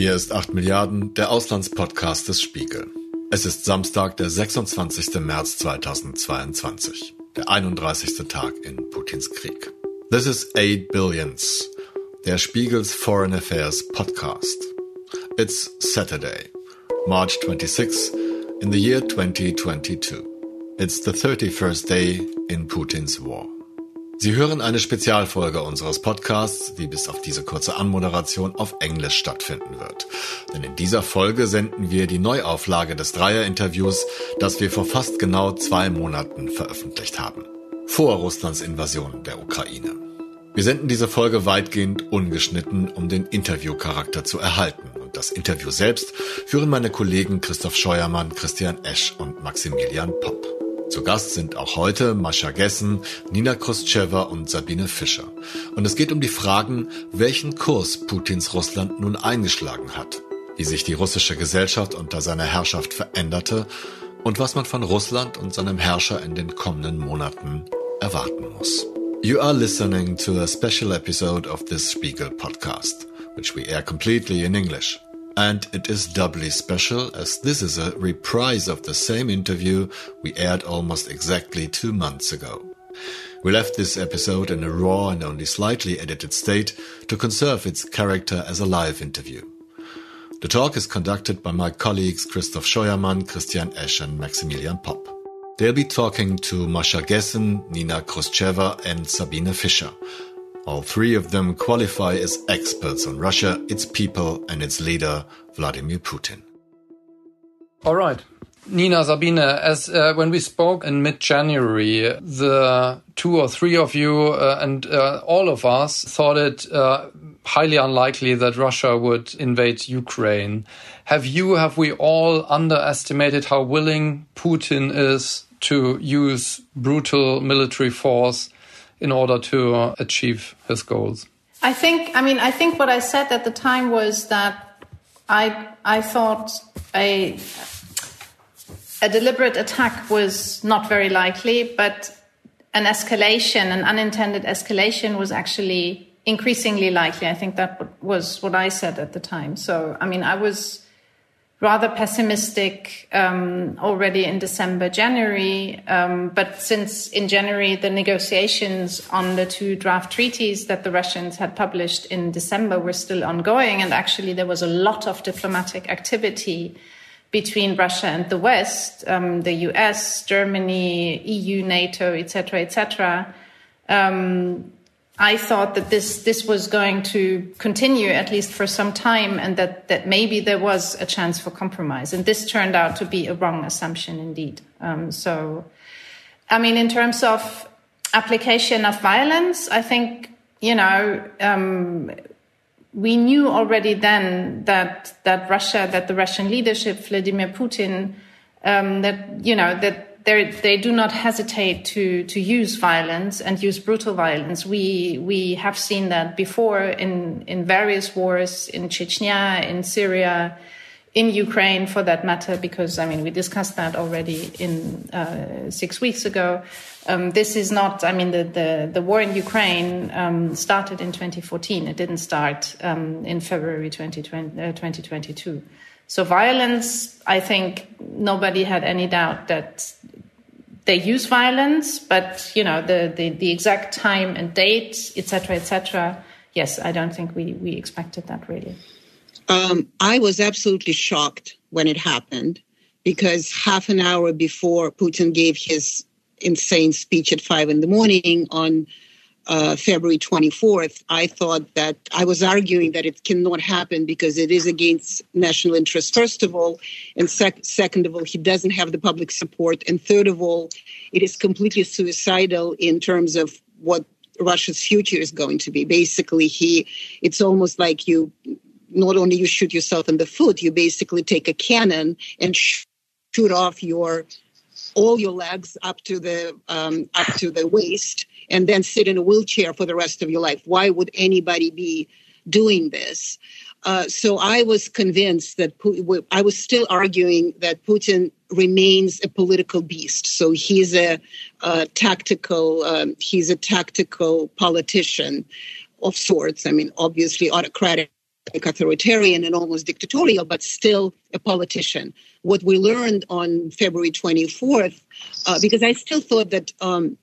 Hier ist 8 Milliarden, der Auslandspodcast des Spiegel. Es ist Samstag, der 26. März 2022, der 31. Tag in Putins Krieg. This is 8 Billions, der Spiegels Foreign Affairs Podcast. It's Saturday, March 26, in the year 2022. It's the 31st day in Putins war. Sie hören eine Spezialfolge unseres Podcasts, die bis auf diese kurze Anmoderation auf Englisch stattfinden wird. Denn in dieser Folge senden wir die Neuauflage des Dreier-Interviews, das wir vor fast genau zwei Monaten veröffentlicht haben. Vor Russlands Invasion der Ukraine. Wir senden diese Folge weitgehend ungeschnitten, um den Interviewcharakter zu erhalten. Und das Interview selbst führen meine Kollegen Christoph Scheuermann, Christian Esch und Maximilian Popp. Zu Gast sind auch heute Mascha Gessen, Nina Krostschewa und Sabine Fischer. Und es geht um die Fragen, welchen Kurs Putins Russland nun eingeschlagen hat, wie sich die russische Gesellschaft unter seiner Herrschaft veränderte und was man von Russland und seinem Herrscher in den kommenden Monaten erwarten muss. You are listening to a special episode of this Spiegel podcast, which we air completely in English. And it is doubly special as this is a reprise of the same interview we aired almost exactly two months ago. We left this episode in a raw and only slightly edited state to conserve its character as a live interview. The talk is conducted by my colleagues Christoph Scheuermann, Christian Esch and Maximilian Popp. They'll be talking to Mascha Gessen, Nina Khrushcheva and Sabine Fischer, all three of them qualify as experts on Russia, its people, and its leader, Vladimir Putin. All right. Nina Sabine, as uh, when we spoke in mid-January, the two or three of you uh, and uh, all of us thought it uh, highly unlikely that Russia would invade Ukraine. Have you, have we all underestimated how willing Putin is to use brutal military force in order to achieve his goals? I think, I mean, I think what I said at the time was that I, I thought a, a deliberate attack was not very likely, but an escalation, an unintended escalation was actually increasingly likely. I think that was what I said at the time. So, I mean, I was rather pessimistic um, already in December, January. Um, but since in January, the negotiations on the two draft treaties that the Russians had published in December were still ongoing. And actually, there was a lot of diplomatic activity between Russia and the West, um, the US, Germany, EU, NATO, etc., etc. Um, I thought that this this was going to continue at least for some time, and that that maybe there was a chance for compromise. And this turned out to be a wrong assumption, indeed. Um, so, I mean, in terms of application of violence, I think you know um, we knew already then that that Russia, that the Russian leadership, Vladimir Putin, um, that you know that they do not hesitate to to use violence and use brutal violence. We we have seen that before in in various wars in Chechnya, in Syria, in Ukraine, for that matter. Because I mean, we discussed that already in uh, six weeks ago. Um, this is not. I mean, the the, the war in Ukraine um, started in 2014. It didn't start um, in February 2020, uh, 2022. So violence, I think nobody had any doubt that they use violence, but you know the the, the exact time and date, etc., etc. Yes, I don't think we we expected that really. Um, I was absolutely shocked when it happened because half an hour before Putin gave his insane speech at five in the morning on uh, February 24th, I thought that I was arguing that it cannot happen because it is against national interest, first of all. And sec- second of all, he doesn't have the public support. And third of all, it is completely suicidal in terms of what Russia's future is going to be. Basically, he, it's almost like you, not only you shoot yourself in the foot, you basically take a cannon and shoot off your all your legs up to the um, up to the waist and then sit in a wheelchair for the rest of your life why would anybody be doing this uh, so I was convinced that I was still arguing that Putin remains a political beast. So he's a, a tactical, um, he's a tactical politician of sorts. I mean, obviously autocratic authoritarian and almost dictatorial, but still a politician. What we learned on February 24th, uh, because I still thought that um,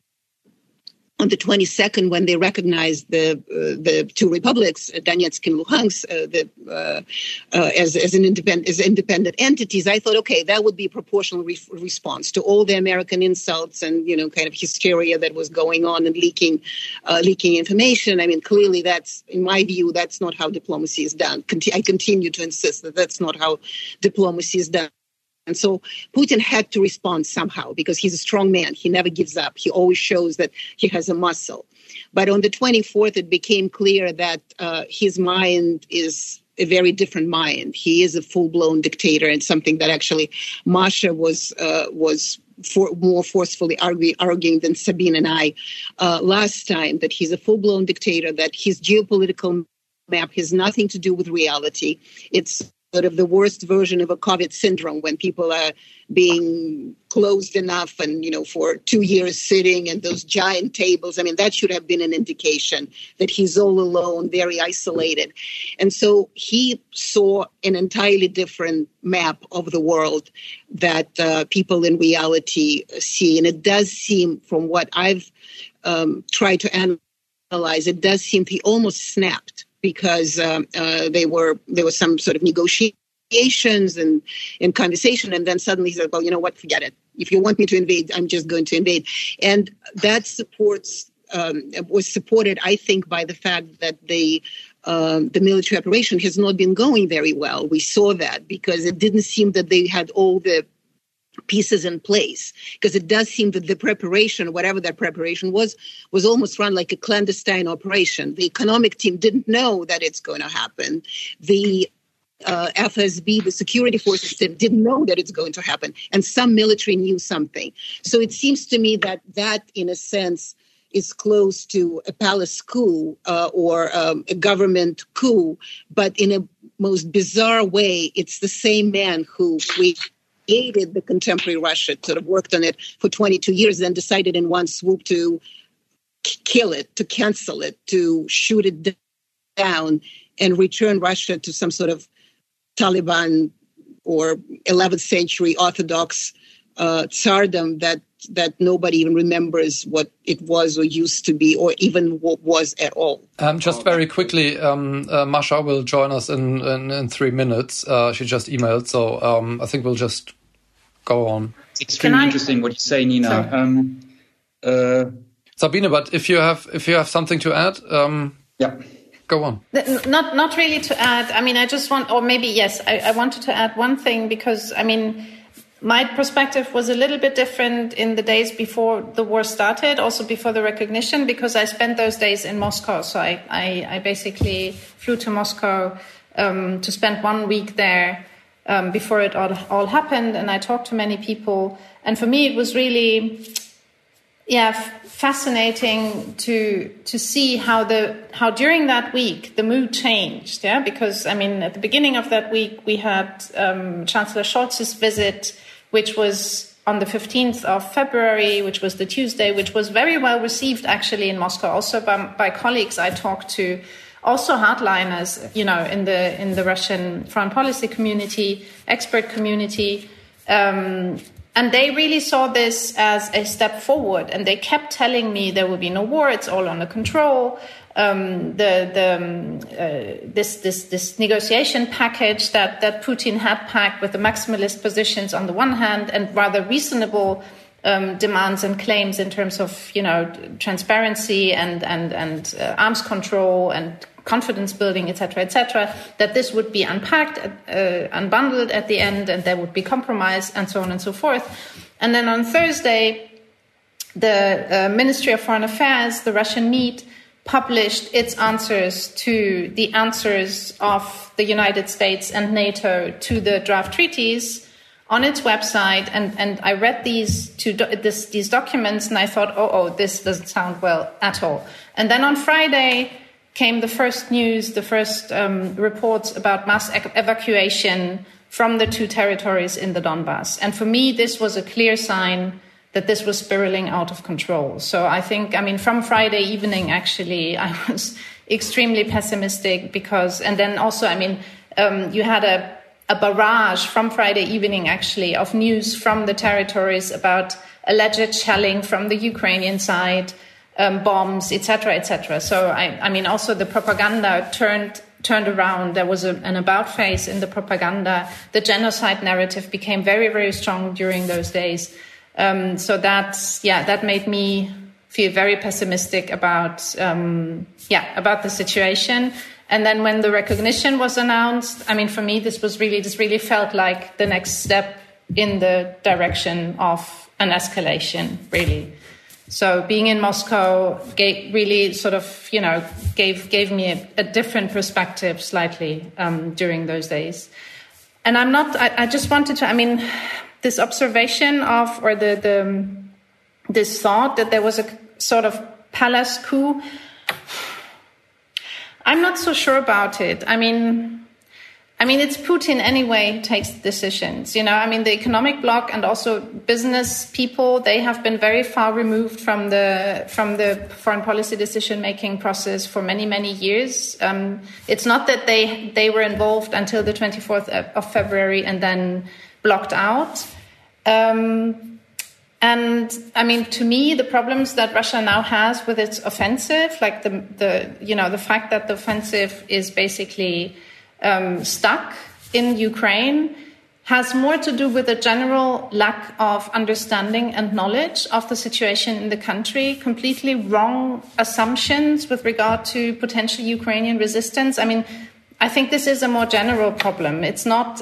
on the 22nd, when they recognized the uh, the two republics, uh, Donetsk and Luhansk, uh, the, uh, uh, as as an independent as independent entities, I thought, okay, that would be a proportional re- response to all the American insults and you know kind of hysteria that was going on and leaking uh, leaking information. I mean, clearly, that's in my view, that's not how diplomacy is done. Conti- I continue to insist that that's not how diplomacy is done. And so Putin had to respond somehow because he's a strong man. He never gives up. He always shows that he has a muscle. But on the 24th, it became clear that uh, his mind is a very different mind. He is a full-blown dictator, and something that actually Masha was uh, was for, more forcefully argue, arguing than Sabine and I uh, last time. That he's a full-blown dictator. That his geopolitical map has nothing to do with reality. It's sort of the worst version of a COVID syndrome when people are being closed enough and, you know, for two years sitting and those giant tables. I mean, that should have been an indication that he's all alone, very isolated. And so he saw an entirely different map of the world that uh, people in reality see. And it does seem, from what I've um, tried to analyze, it does seem he almost snapped because um, uh, they were there was some sort of negotiations and and conversation, and then suddenly he said, "Well, you know what? Forget it. If you want me to invade, I'm just going to invade," and that supports um, was supported, I think, by the fact that the um, the military operation has not been going very well. We saw that because it didn't seem that they had all the pieces in place because it does seem that the preparation whatever that preparation was was almost run like a clandestine operation. The economic team didn't know that it's going to happen. The uh, FSB, the security forces didn't know that it's going to happen, and some military knew something. So it seems to me that that, in a sense, is close to a palace coup uh, or um, a government coup, but in a most bizarre way, it's the same man who we created the contemporary Russia, sort of worked on it for 22 years, then decided in one swoop to kill it, to cancel it, to shoot it down, and return Russia to some sort of Taliban or 11th century Orthodox uh, tsardom that that nobody even remembers what it was or used to be or even what was at all. Um, just very quickly, um, uh, Masha will join us in, in, in three minutes. Uh, she just emailed, so um, I think we'll just go on. It's extremely I... interesting what you say, Nina. Um, uh, Sabine, but if you have if you have something to add, um, yeah. Go on. Not, not really to add. I mean, I just want, or maybe yes, I, I wanted to add one thing because I mean, my perspective was a little bit different in the days before the war started, also before the recognition, because I spent those days in Moscow. So I, I, I basically flew to Moscow um, to spend one week there um, before it all, all happened. And I talked to many people. And for me, it was really, yeah, fascinating to to see how the how during that week the mood changed. Yeah, because I mean, at the beginning of that week, we had um, Chancellor Scholz's visit, which was on the 15th of February, which was the Tuesday, which was very well received actually in Moscow, also by, by colleagues I talked to also hardliners, you know, in the in the Russian foreign policy community, expert community, um, and they really saw this as a step forward. And they kept telling me there will be no war; it's all under control. Um, the the um, uh, this this this negotiation package that that Putin had packed with the maximalist positions on the one hand and rather reasonable um, demands and claims in terms of you know transparency and and and uh, arms control and confidence building, etc., etc., that this would be unpacked, uh, unbundled at the end, and there would be compromise, and so on and so forth. And then on Thursday, the uh, Ministry of Foreign Affairs, the Russian MID, published its answers to the answers of the United States and NATO to the draft treaties on its website. And, and I read these, two this, these documents and I thought, oh, oh, this doesn't sound well at all. And then on Friday, came the first news, the first um, reports about mass evacuation from the two territories in the Donbass. And for me, this was a clear sign that this was spiraling out of control. So I think, I mean, from Friday evening, actually, I was extremely pessimistic because, and then also, I mean, um, you had a, a barrage from Friday evening, actually, of news from the territories about alleged shelling from the Ukrainian side, um, bombs, etc., etc. So I, I mean, also the propaganda turned turned around. There was a, an about face in the propaganda. The genocide narrative became very, very strong during those days. Um, so that's yeah, that made me feel very pessimistic about um, yeah about the situation. And then when the recognition was announced, I mean, for me, this was really this really felt like the next step in the direction of an escalation, really. So being in Moscow gave, really sort of, you know, gave gave me a, a different perspective slightly um, during those days. And I'm not. I, I, just wanted to. I mean, this observation of or the the this thought that there was a sort of palace coup. I'm not so sure about it. I mean, I mean, it's Putin anyway who takes decisions. You know, I mean, the economic bloc and also business people, they have been very far removed from the from the foreign policy decision making process for many many years. Um, it's not that they they were involved until the 24th of February and then blocked out. Um, and I mean, to me, the problems that Russia now has with its offensive, like the the you know the fact that the offensive is basically um, stuck in Ukraine has more to do with a general lack of understanding and knowledge of the situation in the country, completely wrong assumptions with regard to potential Ukrainian resistance. I mean, I think this is a more general problem. It's not,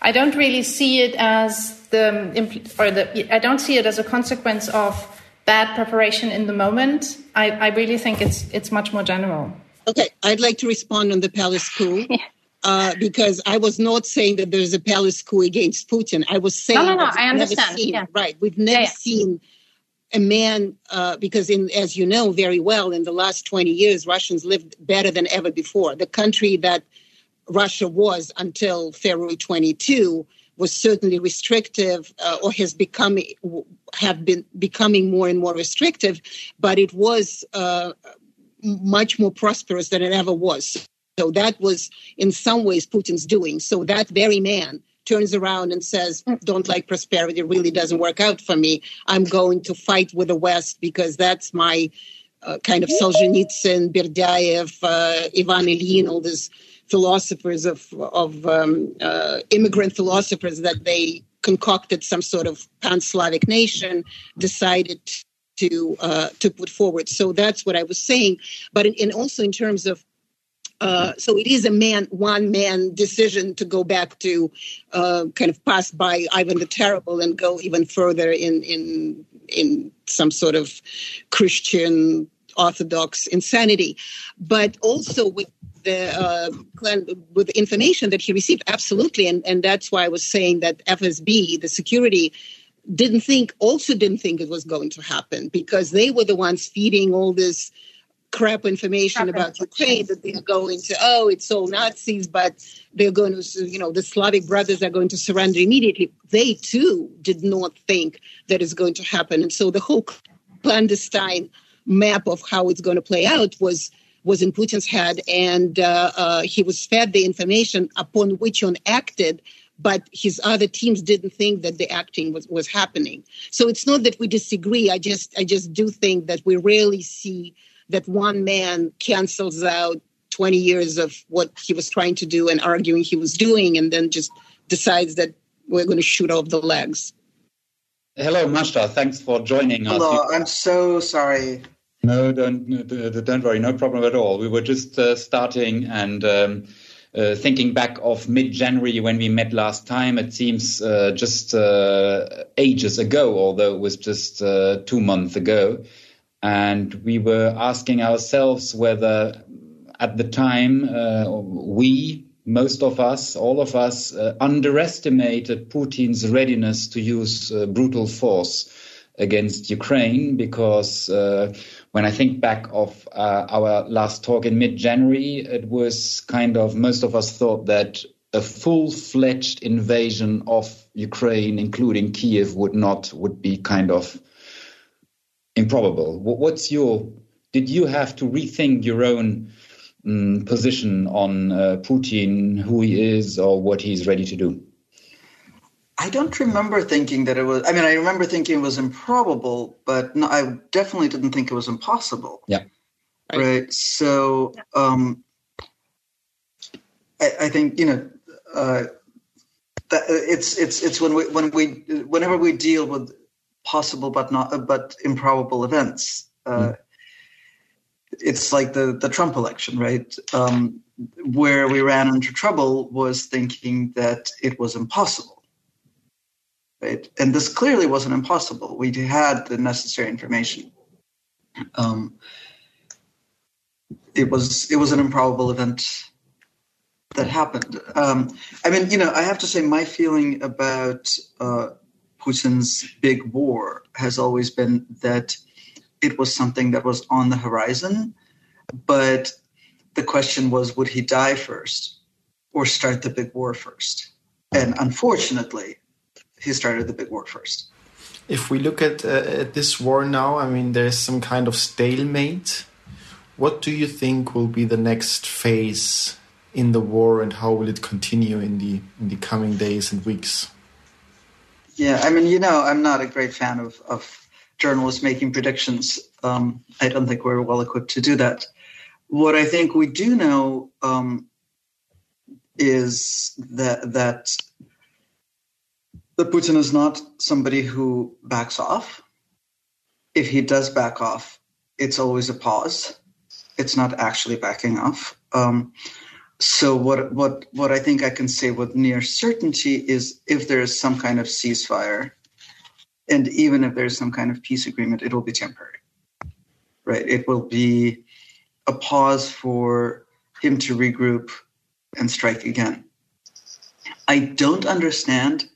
I don't really see it as the, or the, I don't see it as a consequence of bad preparation in the moment. I, I really think it's, it's much more general. Okay, I'd like to respond on the palace coup. yeah uh, because I was not saying that there's a palace coup against Putin. I was saying, no, no, no, I understand. Seen, yeah. Right, we've never yeah, yeah. seen a man uh, because, in as you know very well, in the last 20 years, Russians lived better than ever before. The country that Russia was until February 22 was certainly restrictive, uh, or has become have been becoming more and more restrictive, but it was uh, much more prosperous than it ever was. So that was in some ways Putin's doing. So that very man turns around and says, Don't like prosperity, It really doesn't work out for me. I'm going to fight with the West because that's my uh, kind of Solzhenitsyn, Berdyaev, uh, Ivan Ilyin, all these philosophers of, of um, uh, immigrant philosophers that they concocted some sort of pan Slavic nation, decided to uh, to put forward. So that's what I was saying. But in, in also in terms of uh, so it is a man, one man decision to go back to uh, kind of pass by Ivan the Terrible and go even further in in in some sort of Christian Orthodox insanity, but also with the uh, with the information that he received, absolutely, and and that's why I was saying that FSB, the security didn't think also didn't think it was going to happen because they were the ones feeding all this crap information crap about Ukraine that they're going to, oh, it's all Nazis, but they're going to, you know, the Slavic brothers are going to surrender immediately. They too did not think that it's going to happen. And so the whole clandestine map of how it's going to play out was was in Putin's head, and uh, uh, he was fed the information upon which he acted. But his other teams didn't think that the acting was, was happening. So it's not that we disagree. I just I just do think that we rarely see that one man cancels out 20 years of what he was trying to do and arguing he was doing, and then just decides that we're going to shoot off the legs. Hello, Masha. Thanks for joining us. Hello, I'm so sorry. No, don't don't worry, no problem at all. We were just uh, starting and um, uh, thinking back of mid-January when we met last time. It seems uh, just uh, ages ago, although it was just uh, two months ago. And we were asking ourselves whether at the time uh, we, most of us, all of us, underestimated Putin's readiness to use brutal force against Ukraine because uh, when I think back of uh, our last talk in mid-January, it was kind of most of us thought that a full-fledged invasion of Ukraine, including Kiev, would not would be kind of improbable. What's your? Did you have to rethink your own um, position on uh, Putin, who he is, or what he's ready to do? I don't remember thinking that it was. I mean, I remember thinking it was improbable, but no, I definitely didn't think it was impossible. Yeah. Right. right? So, um, I, I think you know uh, that it's it's it's when we when we whenever we deal with possible but not but improbable events. Uh, mm. It's like the the Trump election, right? Um, where we ran into trouble was thinking that it was impossible, right? And this clearly wasn't impossible. We had the necessary information. Um, it was it was an improbable event that happened. Um, I mean, you know, I have to say, my feeling about uh, Putin's big war has always been that it was something that was on the horizon, but the question was, would he die first or start the big war first? And unfortunately, he started the big war first. If we look at, uh, at this war now, I mean, there's some kind of stalemate. What do you think will be the next phase in the war and how will it continue in the in the coming days and weeks? Yeah, I mean, you know, I'm not a great fan of of journalists making predictions. Um, I don't think we're well equipped to do that. What I think we do know um, is that that that Putin is not somebody who backs off. If he does back off, it's always a pause. It's not actually backing off. Um, so what what what I think I can say with near certainty is if there is some kind of ceasefire, and even if there's some kind of peace agreement, it will be temporary. Right? It will be a pause for him to regroup and strike again. I don't understand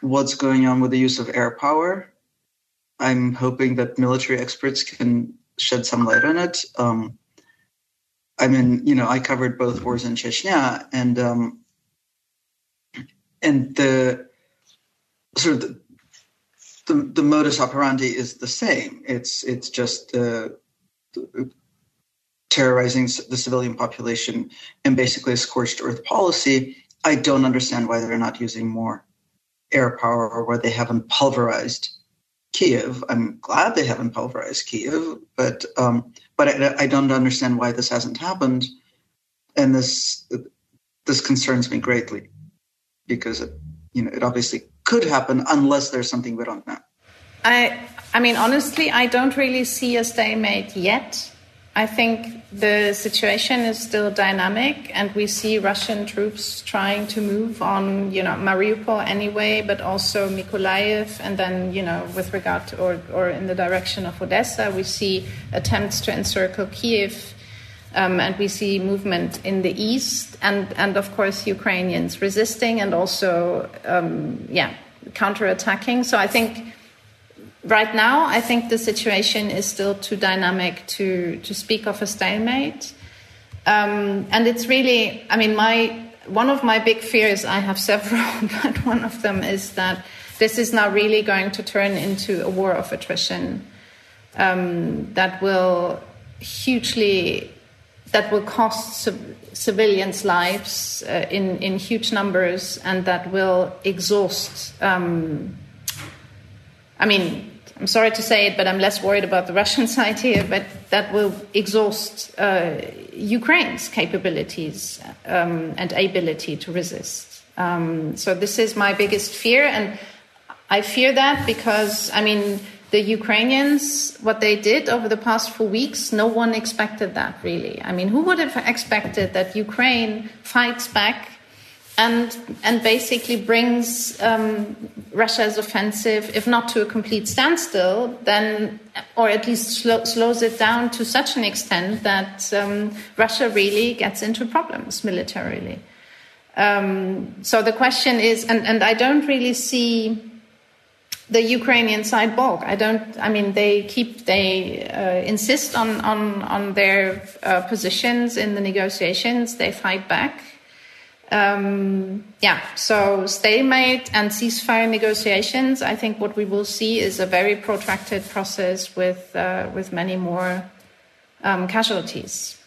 what's going on with the use of air power. I'm hoping that military experts can shed some light on it. Um, I mean, you know, I covered both wars in Chechnya, and um, and the sort of the, the, the modus operandi is the same. It's it's just uh, terrorizing the civilian population and basically a scorched earth policy. I don't understand why they're not using more air power why they haven't pulverized Kiev. I'm glad they haven't pulverized Kiev, but um, but I, I, don't understand why this hasn't happened, and this this concerns me greatly because it you know it obviously could happen unless there's something we don't know. I I mean honestly, I don't really see a stalemate yet. I think the situation is still dynamic, and we see Russian troops trying to move on, you know, Mariupol anyway, but also Mykolaiv, and then, you know, with regard to, or, or in the direction of Odessa, we see attempts to encircle Kiev, um, and we see movement in the east, and, and of course, Ukrainians resisting and also, um, yeah, counterattacking. So I think right now, I think the situation is still too dynamic to to speak of a stalemate. Um, and it's really, I mean, my one of my big fears. I have several, but one of them is that this is now really going to turn into a war of attrition um, that will hugely that will cost civilians lives uh, in in huge numbers and that will exhaust um, I mean, I'm sorry to say it, but I'm less worried about the Russian side here, but that will exhaust uh, Ukraine's capabilities um, and ability to resist. Um, so this is my biggest fear, and I fear that because, I mean, the Ukrainians, what they did over the past four weeks, no one expected that really. I mean, who would have expected that Ukraine fights back and and basically brings um, Russia's offensive, if not to a complete standstill, then or at least slow, slows it down to such an extent that um, Russia really gets into problems militarily. Um, so the question is, and, and I don't really see the Ukrainian side balk. I don't. I mean, they keep they uh, insist on on on their uh, positions in the negotiations. They fight back. Um, yeah, so stalemate and ceasefire negotiations. I think what we will see is a very protracted process with uh, with many more um, casualties.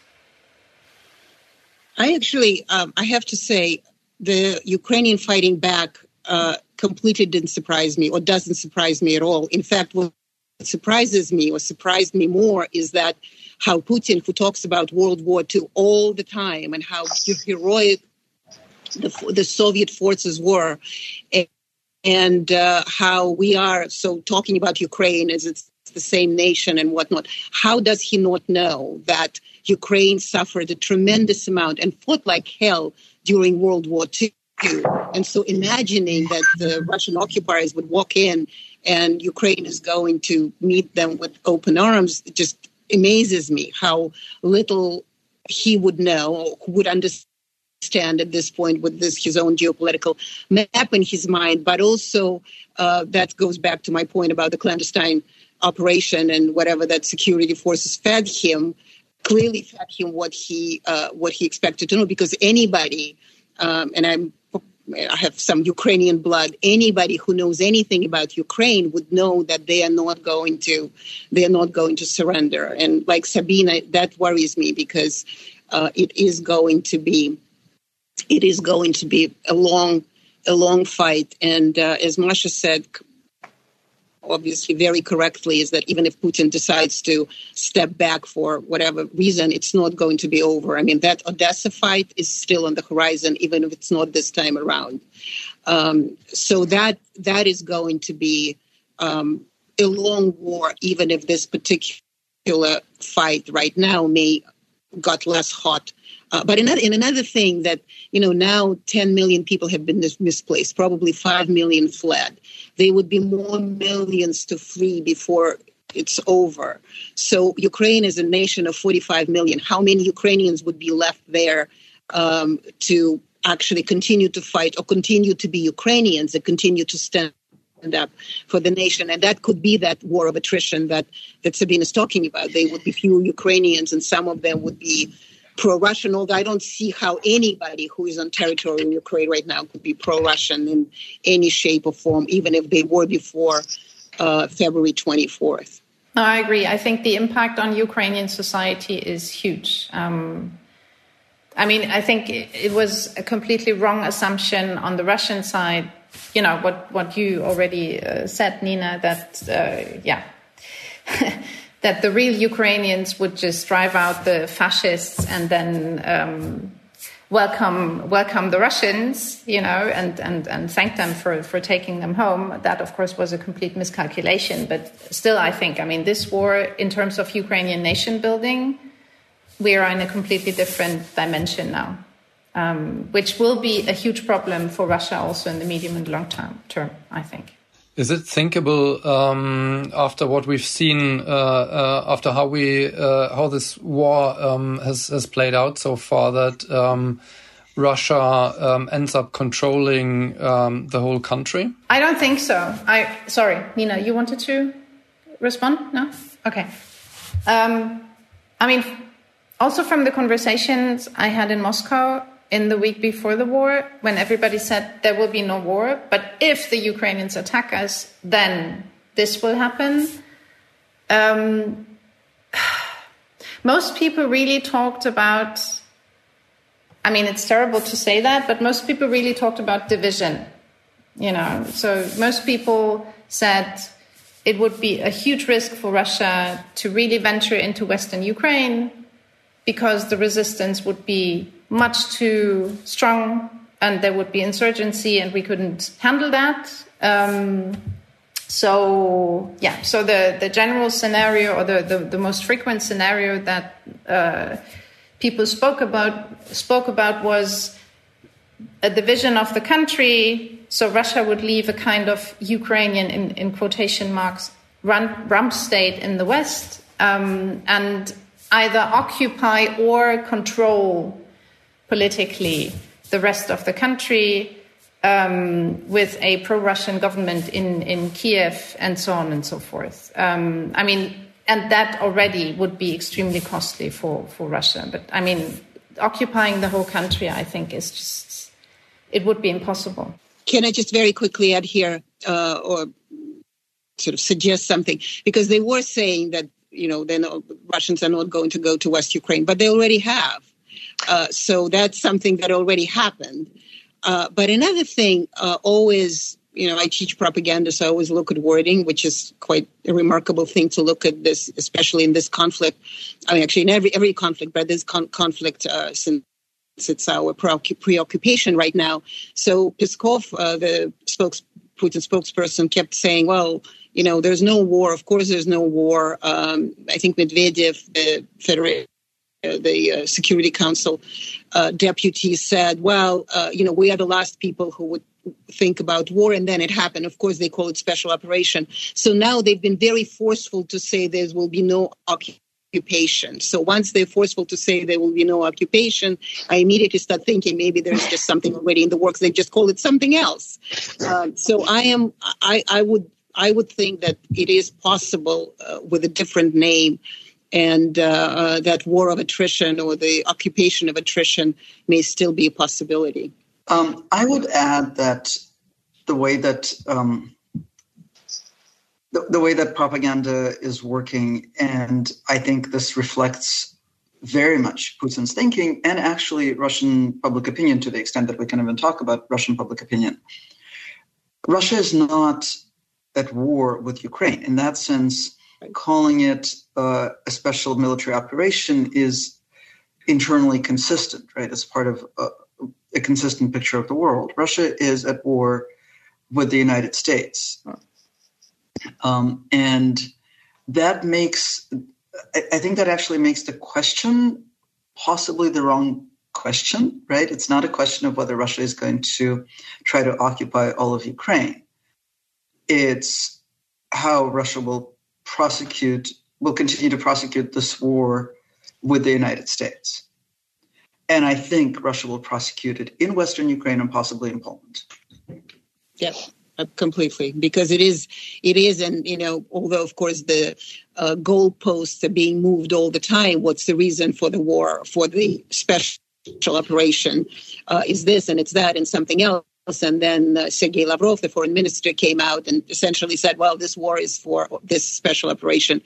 I actually, um, I have to say, the Ukrainian fighting back uh, completely didn't surprise me, or doesn't surprise me at all. In fact, what surprises me, or surprised me more, is that how Putin, who talks about World War II all the time and how heroic the, the Soviet forces were, and, and uh, how we are so talking about Ukraine as it's the same nation and whatnot. How does he not know that Ukraine suffered a tremendous amount and fought like hell during World War II? And so imagining that the Russian occupiers would walk in and Ukraine is going to meet them with open arms just amazes me how little he would know, would understand stand at this point with this his own geopolitical map in his mind, but also uh, that goes back to my point about the clandestine operation and whatever that security forces fed him clearly fed him what he uh, what he expected to know because anybody um, and I'm I have some Ukrainian blood. Anybody who knows anything about Ukraine would know that they are not going to, they are not going to surrender. And like Sabina, that worries me because uh, it is going to be it is going to be a long, a long fight. And uh, as Masha said, obviously very correctly, is that even if Putin decides to step back for whatever reason, it's not going to be over. I mean, that Odessa fight is still on the horizon, even if it's not this time around. Um, so that that is going to be um, a long war, even if this particular fight right now may got less hot uh, but another, in another thing that, you know, now 10 million people have been misplaced, probably 5 million fled. There would be more millions to flee before it's over. So Ukraine is a nation of 45 million. How many Ukrainians would be left there um, to actually continue to fight or continue to be Ukrainians and continue to stand up for the nation. And that could be that war of attrition that, that Sabine is talking about. There would be few Ukrainians and some of them would be pro-Russian, although I don't see how anybody who is on territory in Ukraine right now could be pro-Russian in any shape or form, even if they were before uh, February 24th. No, I agree. I think the impact on Ukrainian society is huge. Um, I mean, I think it was a completely wrong assumption on the Russian side. You know what what you already uh, said, Nina. That uh, yeah. that the real Ukrainians would just drive out the fascists and then um, welcome welcome the Russians, you know, and, and, and thank them for, for taking them home. That, of course, was a complete miscalculation. But still, I think, I mean, this war, in terms of Ukrainian nation building, we are in a completely different dimension now, um, which will be a huge problem for Russia also in the medium and long term, term I think. Is it thinkable um, after what we've seen, uh, uh, after how we uh, how this war um, has has played out so far, that um, Russia um, ends up controlling um, the whole country? I don't think so. I sorry, Nina, you wanted to respond? No, okay. Um, I mean, also from the conversations I had in Moscow, in the week before the war when everybody said there will be no war, but if the Ukrainians attack us, then this will happen. Um, most people really talked about, I mean, it's terrible to say that, but most people really talked about division. You know, so most people said it would be a huge risk for Russia to really venture into Western Ukraine because the resistance would be much too strong and there would be insurgency and we couldn't handle that. Um, so yeah, so the, the general scenario or the, the, the most frequent scenario that uh, people spoke about spoke about was a division of the country. So Russia would leave a kind of Ukrainian, in, in quotation marks, run, rump state in the West, um, and either occupy or control politically the rest of the country um, with a pro-Russian government in, in Kiev and so on and so forth. Um, I mean, and that already would be extremely costly for, for Russia. But I mean, occupying the whole country, I think, is just it would be impossible. Can I just very quickly add here, uh, or sort of suggest something? Because they were saying that you know then Russians are not going to go to West Ukraine, but they already have. Uh, so that's something that already happened. Uh, but another thing, uh, always, you know, I teach propaganda, so I always look at wording, which is quite a remarkable thing to look at this, especially in this conflict. I mean, actually, in every every conflict, but this con- conflict uh, since it's our preoccupation right now. So Peskov, uh, the spokes, Putin spokesperson, kept saying, "Well, you know, there's no war. Of course, there's no war." Um, I think Medvedev, the Federation the uh, Security Council uh, deputy said, well, uh, you know, we are the last people who would think about war and then it happened. Of course they call it special operation. So now they've been very forceful to say there will be no occupation. So once they're forceful to say there will be no occupation i immediately start thinking maybe there's just something already in the works. They just call it something else. Um, so i am i i would i would think that it is possible uh, with a different name and uh, uh, that war of attrition or the occupation of attrition may still be a possibility. Um, I would add that the way that um, the, the, way that propaganda is working, and I think this reflects very much Putin's thinking and actually Russian public opinion to the extent that we can even talk about Russian public opinion. Russia is not at war with Ukraine. In that sense, calling it uh, a special military operation is internally consistent, right? It's part of a, a, consistent picture of the world. Russia is at war with the United States. Um, and that makes, I, I think that actually makes the question possibly the wrong question, right? It's not a question of whether Russia is going to try to occupy all of Ukraine. It's how Russia will prosecute, will continue to prosecute this war with the United States. And I think Russia will prosecute it in Western Ukraine and possibly in Poland. Yes, completely, because it is, it is, and you know, although of course the uh, goalposts are being moved all the time. What's the reason for the war, for the special operation? Uh, is this and it's that and something else? And then uh, Sergei Lavrov, the foreign minister, came out and essentially said, well, this war is for this special operation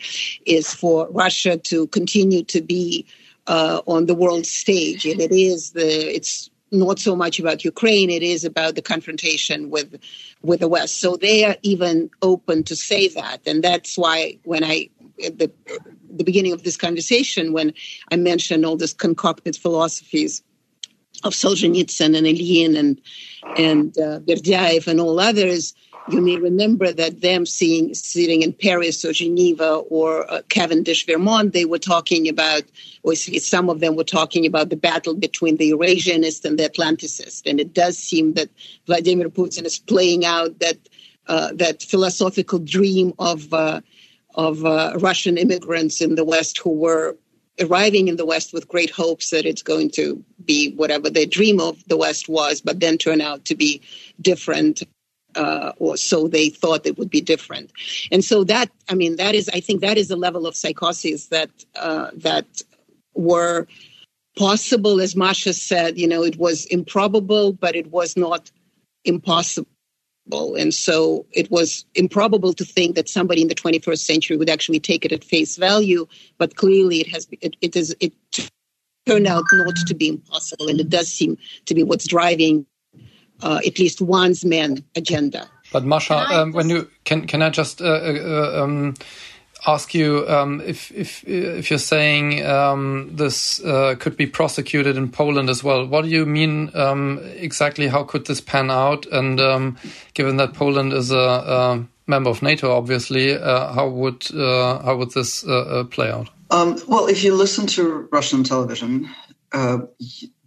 is for Russia to continue to be uh, on the world stage. And it is the, it's not so much about Ukraine, it is about the confrontation with, with the West. So they are even open to say that. And that's why when I, at the, the beginning of this conversation, when I mentioned all these concocted philosophies of Solzhenitsyn and Ilyin and and uh, Berdyaev and all others, you may remember that them seeing sitting in Paris or Geneva or uh, Cavendish, Vermont, they were talking about, or some of them were talking about the battle between the Eurasianist and the Atlanticist. And it does seem that Vladimir Putin is playing out that uh, that philosophical dream of uh, of uh, Russian immigrants in the West who were arriving in the West with great hopes that it's going to be whatever their dream of the West was, but then turn out to be different. Uh, or so they thought it would be different, and so that I mean that is I think that is a level of psychosis that uh, that were possible, as Masha said. You know, it was improbable, but it was not impossible and so it was improbable to think that somebody in the 21st century would actually take it at face value. But clearly, it has it, it is it turned out not to be impossible, and it does seem to be what's driving uh, at least one's man agenda. But Masha, um, when you can, can I just uh, uh, um, ask you um, if if if you're saying um, this uh, could be prosecuted in Poland as well. What do you mean um, exactly? How could this pan out? And um, given that Poland is a, a member of NATO, obviously, uh, how would uh, how would this uh, uh, play out? Um, well, if you listen to Russian television, uh,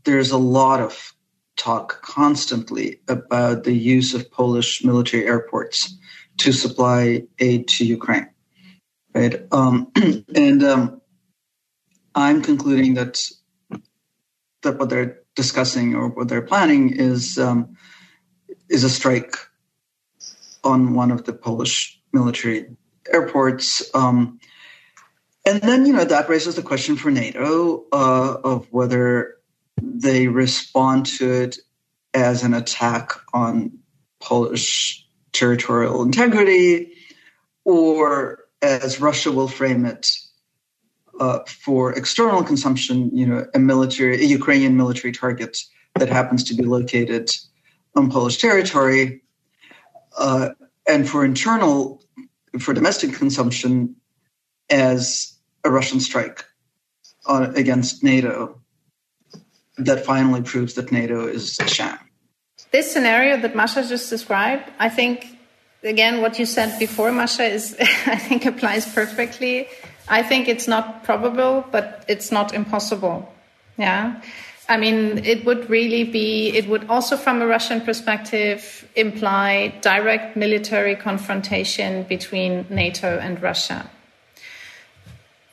there's a lot of talk constantly about the use of Polish military airports to supply aid to Ukraine right? Um, and um, I'm concluding that that what they're discussing or what they're planning is um, is a strike on one of the Polish military airports. Um, and then, you know, that raises the question for NATO uh, of whether they respond to it as an attack on Polish territorial integrity, or as Russia will frame it, uh, for external consumption, you know, a military, a Ukrainian military target that happens to be located on Polish territory, uh, and for internal, for domestic consumption, as a Russian strike on, against NATO that finally proves that NATO is a sham. This scenario that Masha just described, I think, again, what you said before, Masha, is I think applies perfectly. I think it's not probable, but it's not impossible. Yeah. I mean, it would really be, it would also, from a Russian perspective, imply direct military confrontation between NATO and Russia.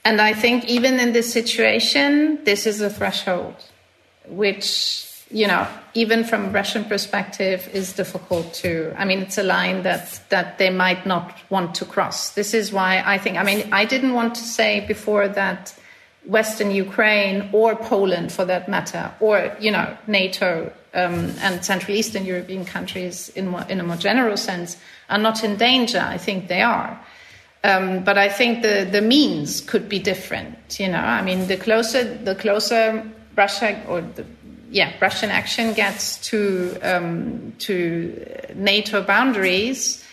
And I think even in this situation, this is a threshold which you know, even from a Russian perspective, is difficult to. I mean, it's a line that that they might not want to cross. This is why I think. I mean, I didn't want to say before that Western Ukraine or Poland, for that matter, or you know, NATO um, and Central Eastern European countries, in more, in a more general sense, are not in danger. I think they are. Um, but I think the, the means could be different. You know, I mean, the closer the closer Russia or the yeah, Russian action gets to um, to NATO boundaries,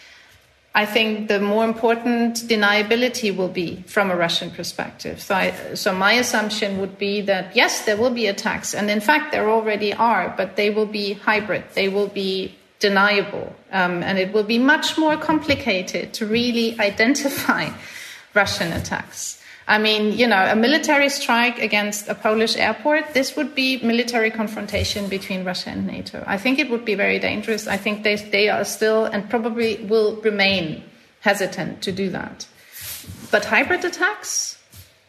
I think the more important deniability will be from a Russian perspective. So, I, so my assumption would be that yes, there will be attacks, and in fact, there already are, but they will be hybrid. They will be deniable, um, and it will be much more complicated to really identify Russian attacks. I mean, you know, a military strike against a Polish airport, this would be military confrontation between Russia and NATO. I think it would be very dangerous. I think they, they are still and probably will remain hesitant to do that. But hybrid attacks,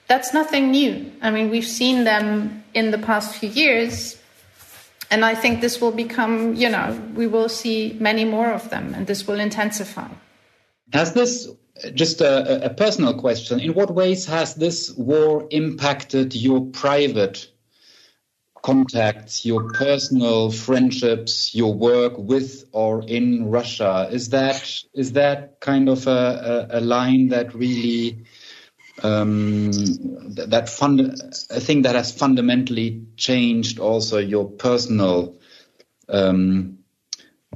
that's nothing new. I mean, we've seen them in the past few years. And I think this will become, you know, we will see many more of them and this will intensify. Has this just a, a, personal question. In what ways has this war impacted your private contacts, your personal friendships, your work with or in Russia? Is that is that kind of a, a, a line that really um, that fund a thing that has fundamentally changed also your personal um,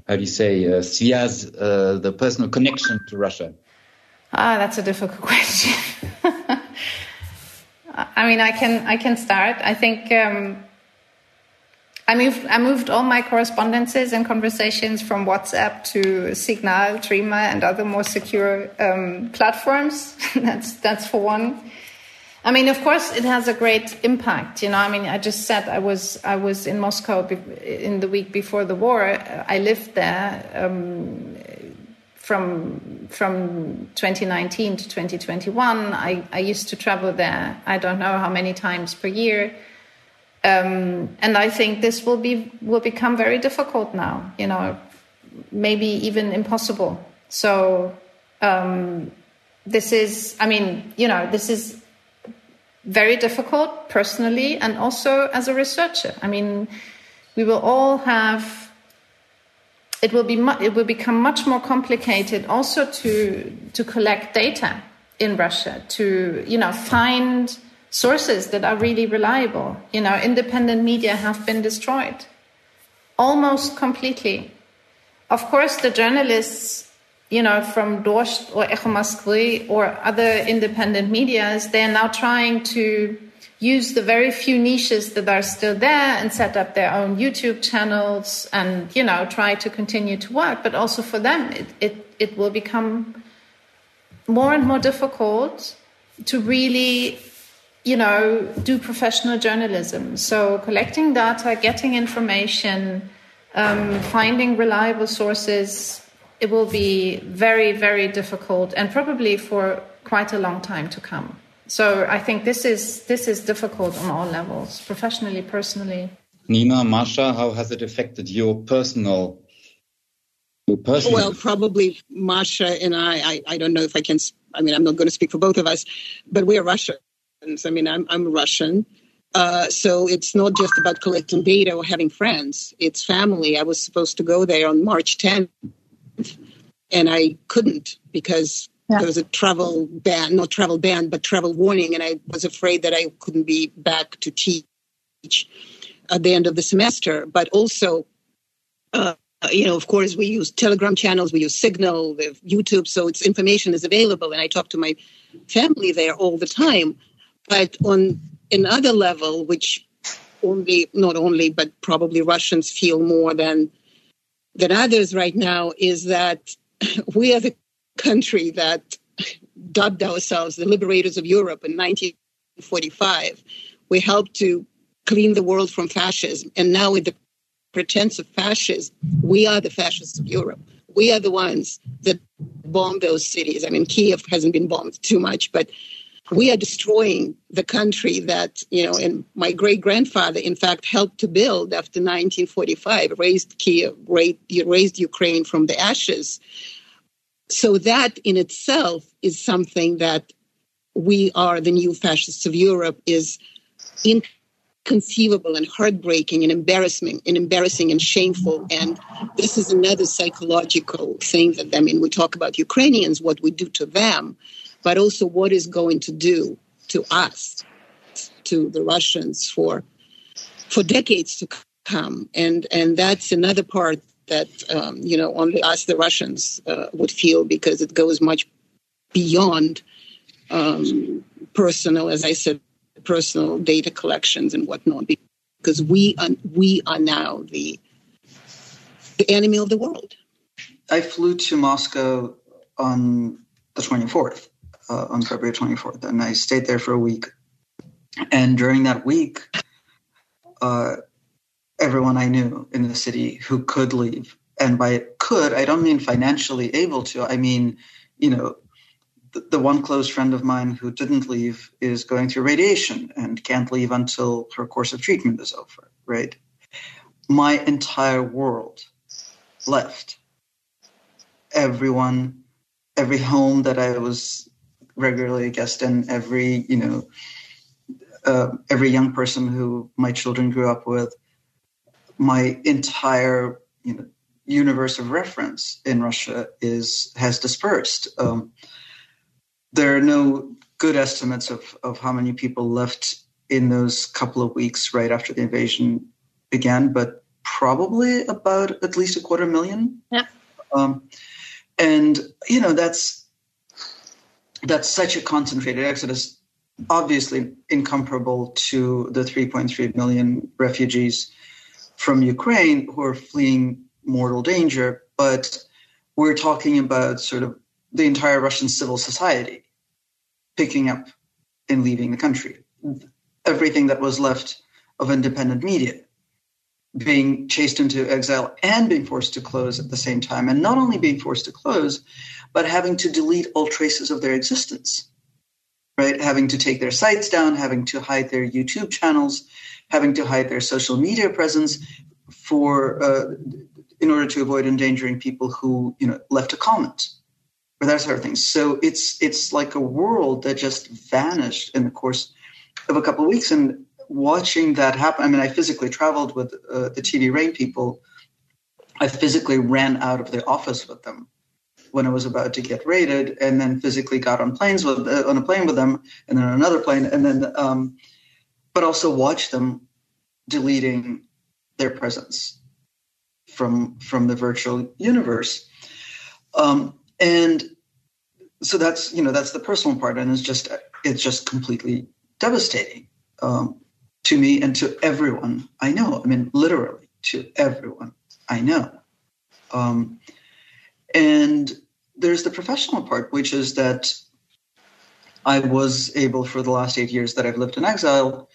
how do you say uh, uh, the personal connection to Russia? Ah, that's a difficult question. I mean, I can I can start. I think um, I moved I moved all my correspondences and conversations from WhatsApp to Signal, Threema, and other more secure um, platforms. that's that's for one. I mean, of course, it has a great impact. You know, I mean, I just said I was I was in Moscow in the week before the war. I lived there. Um, from from 2019 to 2021, I, I used to travel there. I don't know how many times per year, um, and I think this will be will become very difficult now. You know, maybe even impossible. So um, this is, I mean, you know, this is very difficult personally and also as a researcher. I mean, we will all have it will be mu- it will become much more complicated also to to collect data in Russia to you know find sources that are really reliable. You know, independent media have been destroyed almost completely. Of course, the journalists, you know, from Dozhd or Echo Moskvy or other independent medias, they are now trying to use the very few niches that are still there and set up their own YouTube channels and, you know, try to continue to work. But also for them, it, it, it will become more and more difficult to really, you know, do professional journalism. So collecting data, getting information, um, finding reliable sources, it will be very, very difficult and probably for quite a long time to come. So I think this is this is difficult on all levels, professionally, personally. Nina, Masha, how has it affected your personal? Your personal? Well, probably Masha and I, I. I don't know if I can. I mean, I'm not going to speak for both of us, but we are Russians. I mean, I'm I'm Russian. Uh, so it's not just about collecting data or having friends. It's family. I was supposed to go there on March 10th, and I couldn't because yeah. there was a travel ban, not travel ban, but travel warning, and I was afraid that I couldn't be back to teach at the end of the semester. But also, uh, you know, of course, we use Telegram channels, we use Signal, we YouTube, so its information is available, and I talk to my family there all the time. But on another level, which only, not only, but probably Russians feel more than than others right now, is that we are the country that dubbed ourselves the liberators of Europe in 1945. We helped to clean the world from fascism, and now with the pretense of fascism, we are the fascists of Europe. We are the ones that bomb those cities. I mean, Kiev hasn't been bombed too much, but we are destroying the country that you know and my great grandfather in fact helped to build after 1945 raised kiev raised, raised ukraine from the ashes so that in itself is something that we are the new fascists of europe is inconceivable and heartbreaking and embarrassing and embarrassing and shameful. And this is another psychological thing that i mean we talk about ukrainians what we do to them but also what is going to do to us, to the Russians for for decades to come, and and that's another part that um, you know only us, the Russians, uh, would feel because it goes much beyond um, personal, as I said, personal data collections and whatnot, because we are, we are now the the enemy of the world. I flew to Moscow on the 24th uh, on February 24th, and I stayed there for a week. And during that week, uh, everyone I knew in the city who could leave, and by could, I don't mean financially able to. I mean, you know, the, the one close friend of mine who didn't leave is going through radiation and can't leave until her course of treatment is over. Right? My entire world left. Everyone, every home that I was regularly a guest in every you know uh, every young person who my children grew up with my entire you know universe of reference in russia is has dispersed. Um, there are no good estimates of, of how many people left in those couple of weeks right after the invasion began but probably about at least a quarter million. Yeah. Um, and you know that's that's such a concentrated exodus, obviously incomparable to the 3.3 million refugees from Ukraine who are fleeing mortal danger. But we're talking about sort of the entire Russian civil society picking up and leaving the country. Everything that was left of independent media being chased into exile and being forced to close at the same time. And not only being forced to close, but having to delete all traces of their existence, right? Having to take their sites down, having to hide their YouTube channels, having to hide their social media presence for uh, in order to avoid endangering people who you know left a comment or that sort of thing. So it's it's like a world that just vanished in the course of a couple of weeks, and watching that happen. I mean, I physically traveled with uh, the TV Rain people. I physically ran out of the office with them when I was about to get raided, and then physically got on planes with uh, on a plane with them, and then on another plane, and then um, but also watch them deleting their presence from from the virtual universe, um, and so that's you know that's the personal part, and it's just it's just completely devastating um, to me and to everyone I know. I mean, literally to everyone I know. Um, and there's the professional part, which is that I was able for the last eight years that I've lived in exile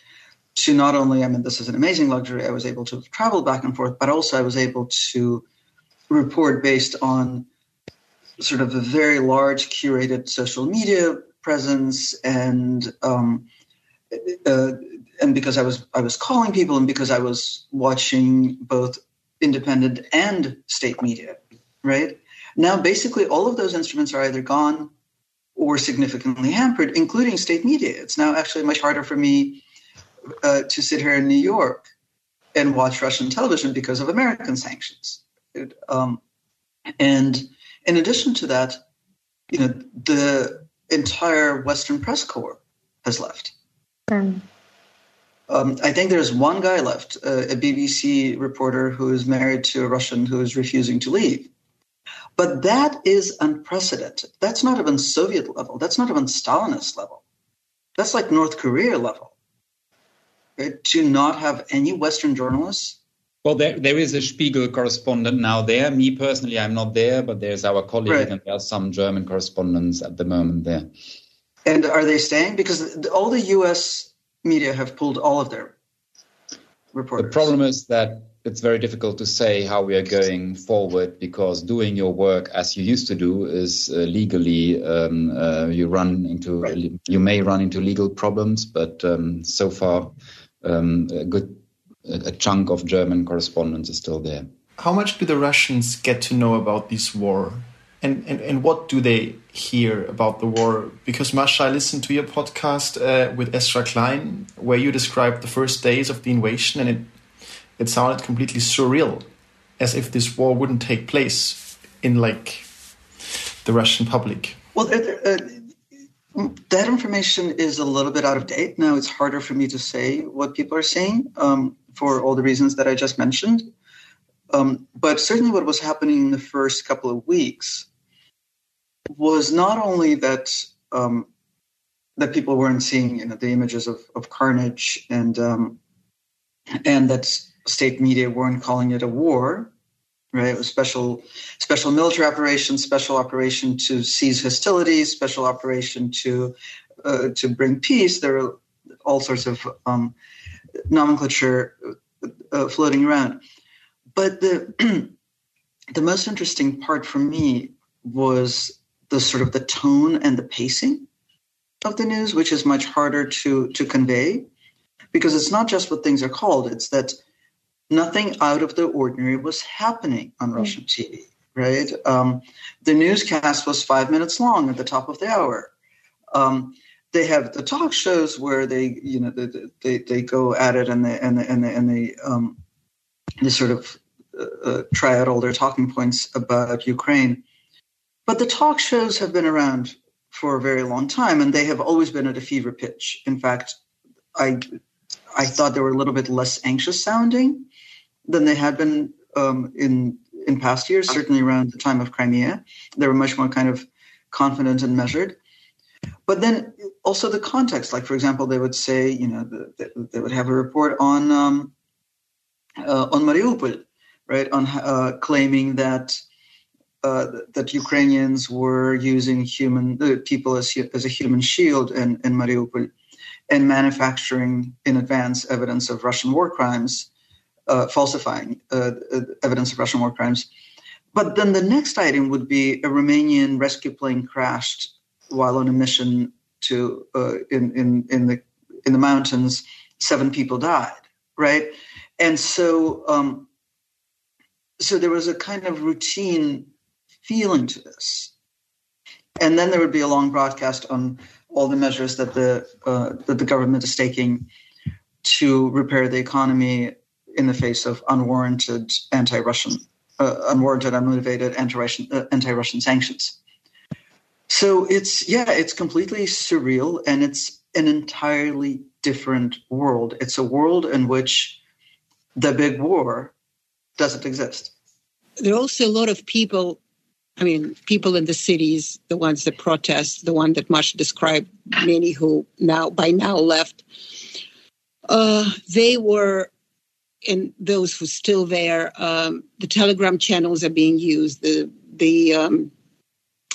to not only, I mean, this is an amazing luxury, I was able to travel back and forth, but also I was able to report based on sort of a very large curated social media presence and um, uh, and because I was I was calling people and because I was watching both independent and state media, right? Now, basically, all of those instruments are either gone or significantly hampered, including state media. It's now actually much harder for me uh, to sit here in New York and watch Russian television because of American sanctions. It, um, and in addition to that, you know, the entire Western press corps has left. Mm. Um, I think there's one guy left, uh, a BBC reporter who is married to a Russian who is refusing to leave. But that is unprecedented. That's not even Soviet level. That's not even Stalinist level. That's like North Korea level. Right? To not have any Western journalists. Well, there, there is a Spiegel correspondent now there. Me personally, I'm not there, but there's our colleague, right. and there are some German correspondents at the moment there. And are they staying? Because all the U.S. media have pulled all of their reporters. The problem is that it's very difficult to say how we are going forward because doing your work as you used to do is uh, legally um, uh, you run into right. you may run into legal problems, but um, so far um, a good a chunk of German correspondents is still there. How much do the Russians get to know about this war? And, and, and what do they hear about the war? Because Masha, I listened to your podcast uh, with Ezra Klein, where you described the first days of the invasion, and it it sounded completely surreal, as if this war wouldn't take place in like the Russian public. Well, uh, that information is a little bit out of date now. It's harder for me to say what people are saying um, for all the reasons that I just mentioned. Um, but certainly, what was happening in the first couple of weeks was not only that um, that people weren't seeing you know the images of, of carnage and um, and that state media weren't calling it a war, right? It was special, special military operation, special operation to seize hostilities, special operation to uh, to bring peace. There are all sorts of um, nomenclature uh, floating around, but the the most interesting part for me was the sort of the tone and the pacing of the news, which is much harder to to convey because it's not just what things are called; it's that nothing out of the ordinary was happening on mm. Russian TV, right? Um, the newscast was five minutes long at the top of the hour. Um, they have the talk shows where they, you know, they, they, they go at it and they and they and they, and they, um, they sort of uh, uh, try out all their talking points about Ukraine. But the talk shows have been around for a very long time, and they have always been at a fever pitch. In fact, I I thought they were a little bit less anxious sounding than they had been um, in in past years. Certainly around the time of Crimea, they were much more kind of confident and measured. But then also the context, like for example, they would say, you know, the, they would have a report on um, uh, on Mariupol, right, on uh, claiming that. Uh, that Ukrainians were using human uh, people as as a human shield in, in Mariupol, and manufacturing in advance evidence of Russian war crimes uh, falsifying uh, uh, evidence of Russian war crimes. But then the next item would be a Romanian rescue plane crashed while on a mission to uh, in in in the in the mountains. Seven people died, right? And so um, so there was a kind of routine feeling to this. And then there would be a long broadcast on all the measures that the uh, that the government is taking to repair the economy in the face of unwarranted anti-Russian, uh, unwarranted, unmotivated anti-Russian, uh, anti-Russian sanctions. So it's yeah, it's completely surreal, and it's an entirely different world. It's a world in which the big war doesn't exist. There are also a lot of people. I mean, people in the cities, the ones that protest, the one that Masha described, many who now by now left. Uh, they were and those who still there, um, the Telegram channels are being used. The the um,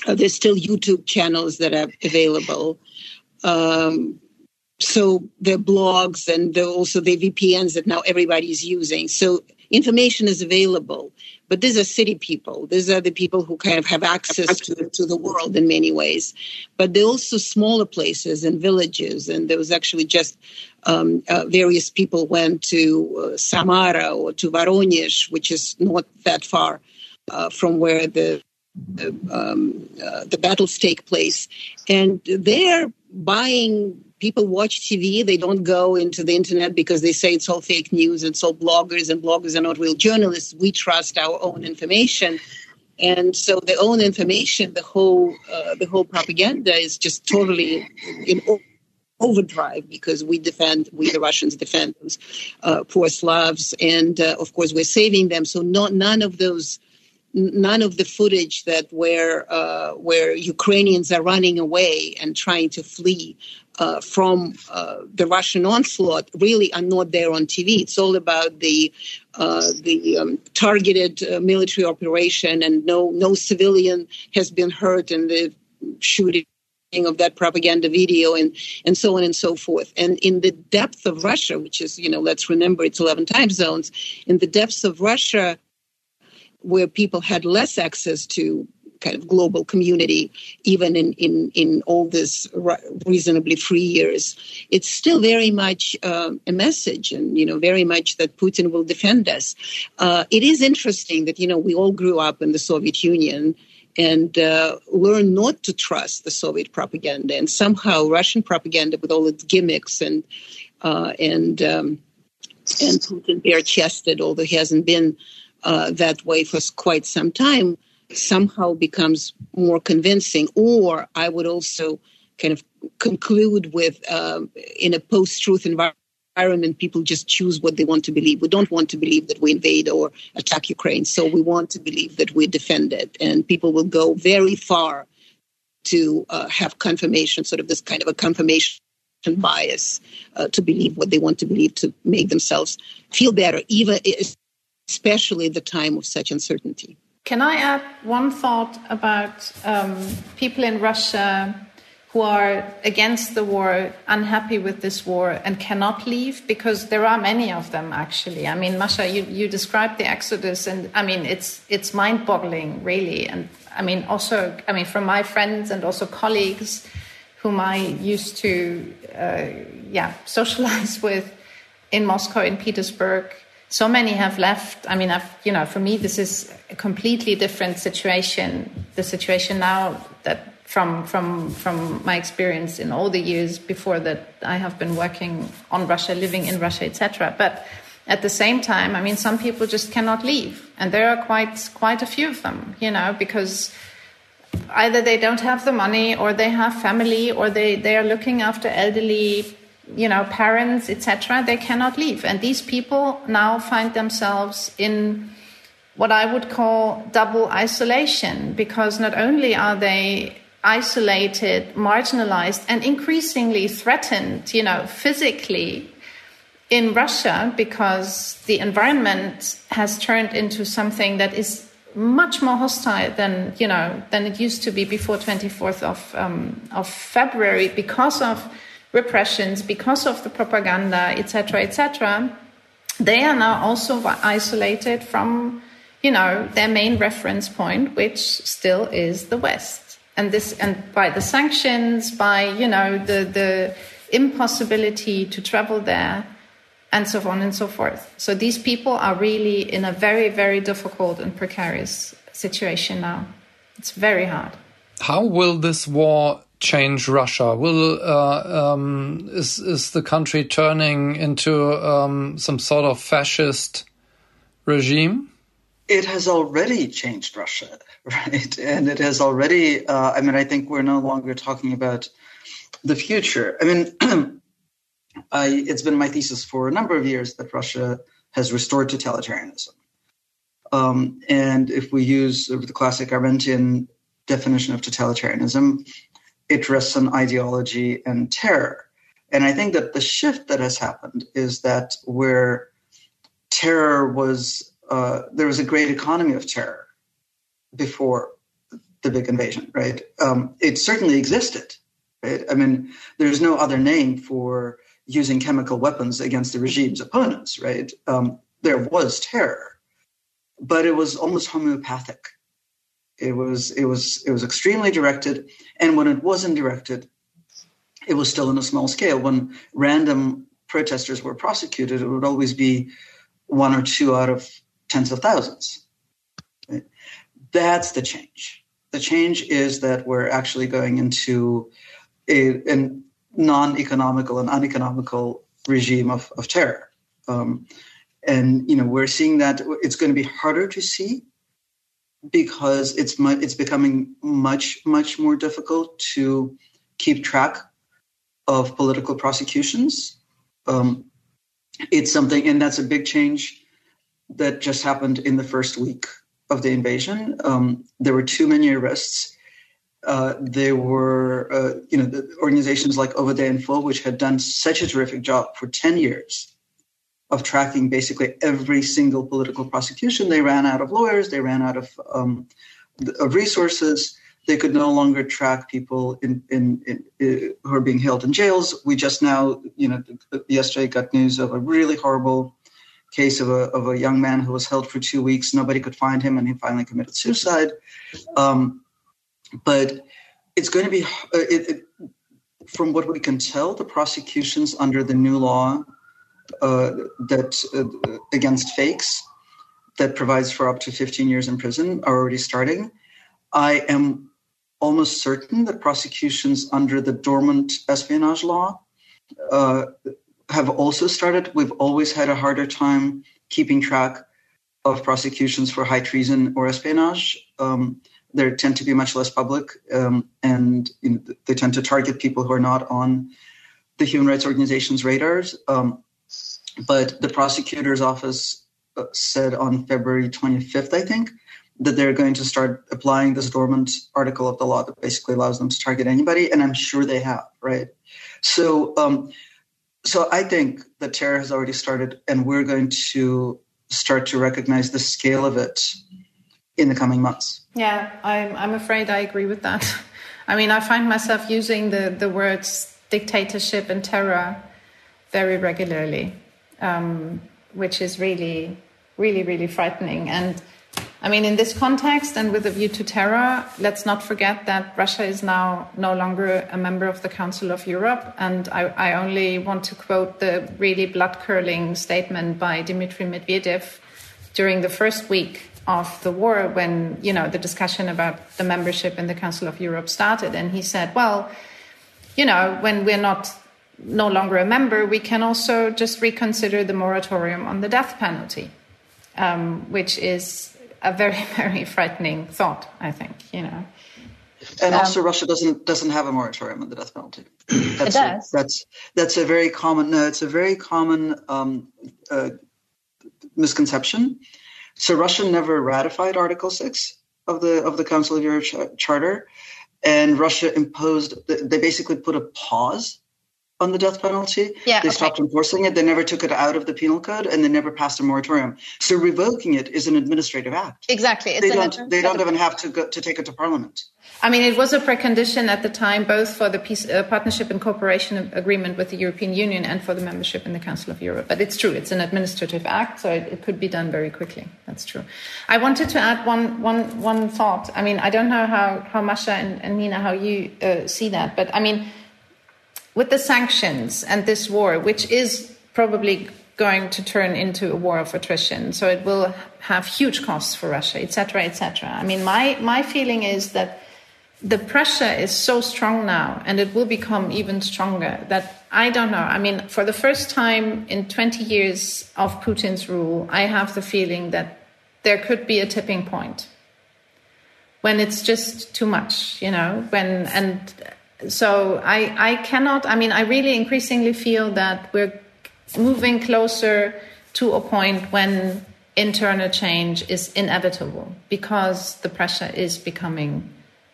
uh, there's still YouTube channels that are available. Um, so the blogs and also the VPNs that now everybody is using. So information is available, but these are city people. These are the people who kind of have access to, to the world in many ways. But there are also smaller places and villages, and there was actually just um, uh, various people went to uh, Samara or to Voronezh, which is not that far uh, from where the um, uh, the battles take place, and they're buying people watch TV. They don't go into the internet because they say it's all fake news. It's all bloggers, and bloggers are not real journalists. We trust our own information, and so the own information, the whole uh, the whole propaganda is just totally in overdrive because we defend, we the Russians defend those uh, poor Slavs, and uh, of course we're saving them. So not none of those, none of the footage that where uh, where Ukrainians are running away and trying to flee. Uh, from uh, the Russian onslaught, really are not there on TV. It's all about the uh, the um, targeted military operation, and no no civilian has been hurt in the shooting of that propaganda video and and so on and so forth and in the depth of russia which is you know let's remember it's 11 time zones in the depths of russia where people had less access to kind of global community even in in in all this reasonably free years it's still very much uh, a message and you know very much that putin will defend us uh, it is interesting that you know we all grew up in the soviet union and uh, learn not to trust the Soviet propaganda. And somehow Russian propaganda, with all its gimmicks and uh, and um, and Putin bare-chested, although he hasn't been uh, that way for quite some time, somehow becomes more convincing. Or I would also kind of conclude with um, in a post-truth environment environment, people just choose what they want to believe. We don't want to believe that we invade or attack Ukraine. So we want to believe that we defend it. And people will go very far to uh, have confirmation, sort of this kind of a confirmation bias uh, to believe what they want to believe to make themselves feel better, even especially the time of such uncertainty. Can I add one thought about um, people in Russia who are against the war, unhappy with this war, and cannot leave because there are many of them actually. I mean, Masha, you, you described the exodus, and I mean, it's it's mind boggling, really. And I mean, also, I mean, from my friends and also colleagues whom I used to, uh, yeah, socialize with in Moscow, in Petersburg. So many have left. I mean, I've, you know, for me, this is a completely different situation. The situation now that from from from my experience in all the years before that I have been working on Russia, living in Russia, etc. But at the same time, I mean, some people just cannot leave, and there are quite quite a few of them, you know, because either they don't have the money, or they have family, or they they are looking after elderly, you know, parents, etc. They cannot leave, and these people now find themselves in what I would call double isolation because not only are they isolated, marginalized, and increasingly threatened, you know, physically in Russia because the environment has turned into something that is much more hostile than you know than it used to be before 24th of um, of February because of repressions, because of the propaganda, etc., etc. They are now also isolated from you know their main reference point, which still is the West and this and by the sanctions, by you know the the impossibility to travel there, and so on and so forth. So these people are really in a very very difficult and precarious situation now. It's very hard. How will this war change Russia? Will uh, um, is is the country turning into um, some sort of fascist regime? It has already changed Russia. right? And it has already, uh, I mean, I think we're no longer talking about the future. I mean, I, it's been my thesis for a number of years that Russia has restored totalitarianism. Um, and if we use the classic Arendtian definition of totalitarianism, it rests on ideology and terror. And I think that the shift that has happened is that where terror was, uh, there was a great economy of terror before the big invasion, right? Um, it certainly existed. Right? I mean, there's no other name for using chemical weapons against the regime's opponents, right? Um, there was terror, but it was almost homeopathic. It was it was it was extremely directed, and when it wasn't directed, it was still on a small scale. When random protesters were prosecuted, it would always be one or two out of tens of thousands. That's the change. The change is that we're actually going into a, an non-economical and uneconomical regime of, of terror. Um, and you know we're seeing that it's going to be harder to see because it's mu- it's becoming much much more difficult to keep track of political prosecutions. Um, it's something, and that's a big change that just happened in the first week of the invasion. Um, there were too many arrests. Uh, there were, uh, you know, organizations like OVD-Info, which had done such a terrific job for 10 years of tracking basically every single political prosecution. They ran out of lawyers, they ran out of, um, of resources. They could no longer track people in, in, in, in, who are being held in jails. We just now, you know, yesterday got news of a really horrible case of a, of a young man who was held for two weeks. Nobody could find him, and he finally committed suicide. Um, but it's going to be, uh, it, it, from what we can tell, the prosecutions under the new law uh, that uh, against fakes that provides for up to 15 years in prison are already starting. I am almost certain that prosecutions under the dormant espionage law uh, have also started. We've always had a harder time keeping track of prosecutions for high treason or espionage. Um, they tend to be much less public, um, and you know, they tend to target people who are not on the human rights organization's radars. Um, but the prosecutor's office uh, said on February 25th, I think, that they're going to start applying this dormant article of the law that basically allows them to target anybody, and I'm sure they have, right? So, um, so I think the terror has already started, and we're going to start to recognize the scale of it in the coming months. Yeah, I'm, I'm afraid I agree with that. I mean, I find myself using the, the words dictatorship and terror very regularly um, which is really, really, really frightening. And I mean, in this context and with a view to terror, let's not forget that Russia is now no longer a member of the Council of Europe. And I, I only want to quote the really blood curdling statement by Dmitry Medvedev during the first week of the war when, you know, the discussion about the membership in the Council of Europe started. And he said, well, you know, when we're not no longer a member, we can also just reconsider the moratorium on the death penalty, um, which is a very, very frightening thought, I think, you know. And um, also, Russia doesn't doesn't have a moratorium on the death penalty. That's it does. A, that's that's a very common. No, it's a very common um, uh, misconception. So Russia never ratified Article Six of the of the Council of Europe ch- Charter, and Russia imposed. They basically put a pause on the death penalty. Yeah, they okay. stopped enforcing it. They never took it out of the penal code, and they never passed a moratorium. So revoking it is an administrative act. Exactly, it's they don't. They don't even have to go to take it to parliament. I mean, it was a precondition at the time, both for the peace, uh, partnership and cooperation agreement with the European Union and for the membership in the Council of Europe. But it's true; it's an administrative act, so it, it could be done very quickly. That's true. I wanted to add one, one, one thought. I mean, I don't know how how Masha and, and Nina how you uh, see that, but I mean with the sanctions and this war, which is probably going to turn into a war of attrition, so it will have huge costs for Russia, etc., etc. I mean, my my feeling is that the pressure is so strong now, and it will become even stronger. That I don't know. I mean, for the first time in 20 years of Putin's rule, I have the feeling that there could be a tipping point when it's just too much, you know, when and so I, I cannot, I mean, I really increasingly feel that we're moving closer to a point when internal change is inevitable because the pressure is becoming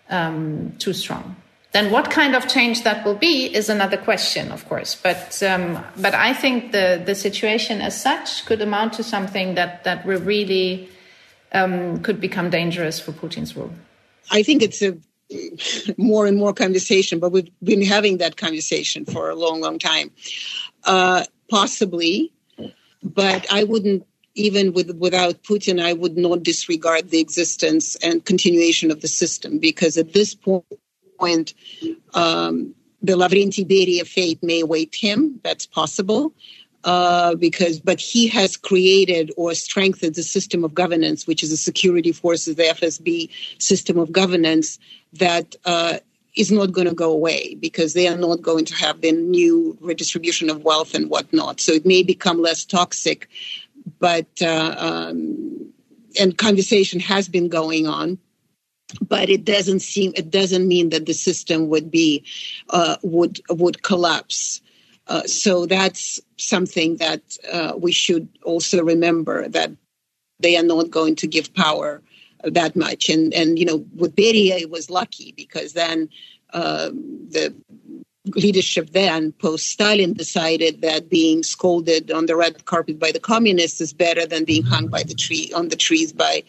um, too strong. Then what kind of change that will be is another question, of course. But um, but I think the the situation as such could amount to something that that really um, could become dangerous for Putin's rule. I think it's a more and more conversation, but we've been having that conversation for a long, long time. Uh, possibly, but I wouldn't even with without Putin, I would not disregard the existence and continuation of the system because at this point, um, the Lavrentiy Beria fate may await him. That's possible uh, because but he has created or strengthened the system of governance, which is the security forces, the FSB system of governance that uh, is not going to go away because they are not going to have the new redistribution of wealth and whatnot. So it may become less toxic, but uh, um, and conversation has been going on but it doesn't seem it doesn't mean that the system would be uh, would would collapse uh, so that's something that uh, we should also remember that they are not going to give power that much and and you know with Beria it was lucky because then um, the leadership then, post Stalin, decided that being scolded on the red carpet by the communists is better than being hung by the tree on the trees by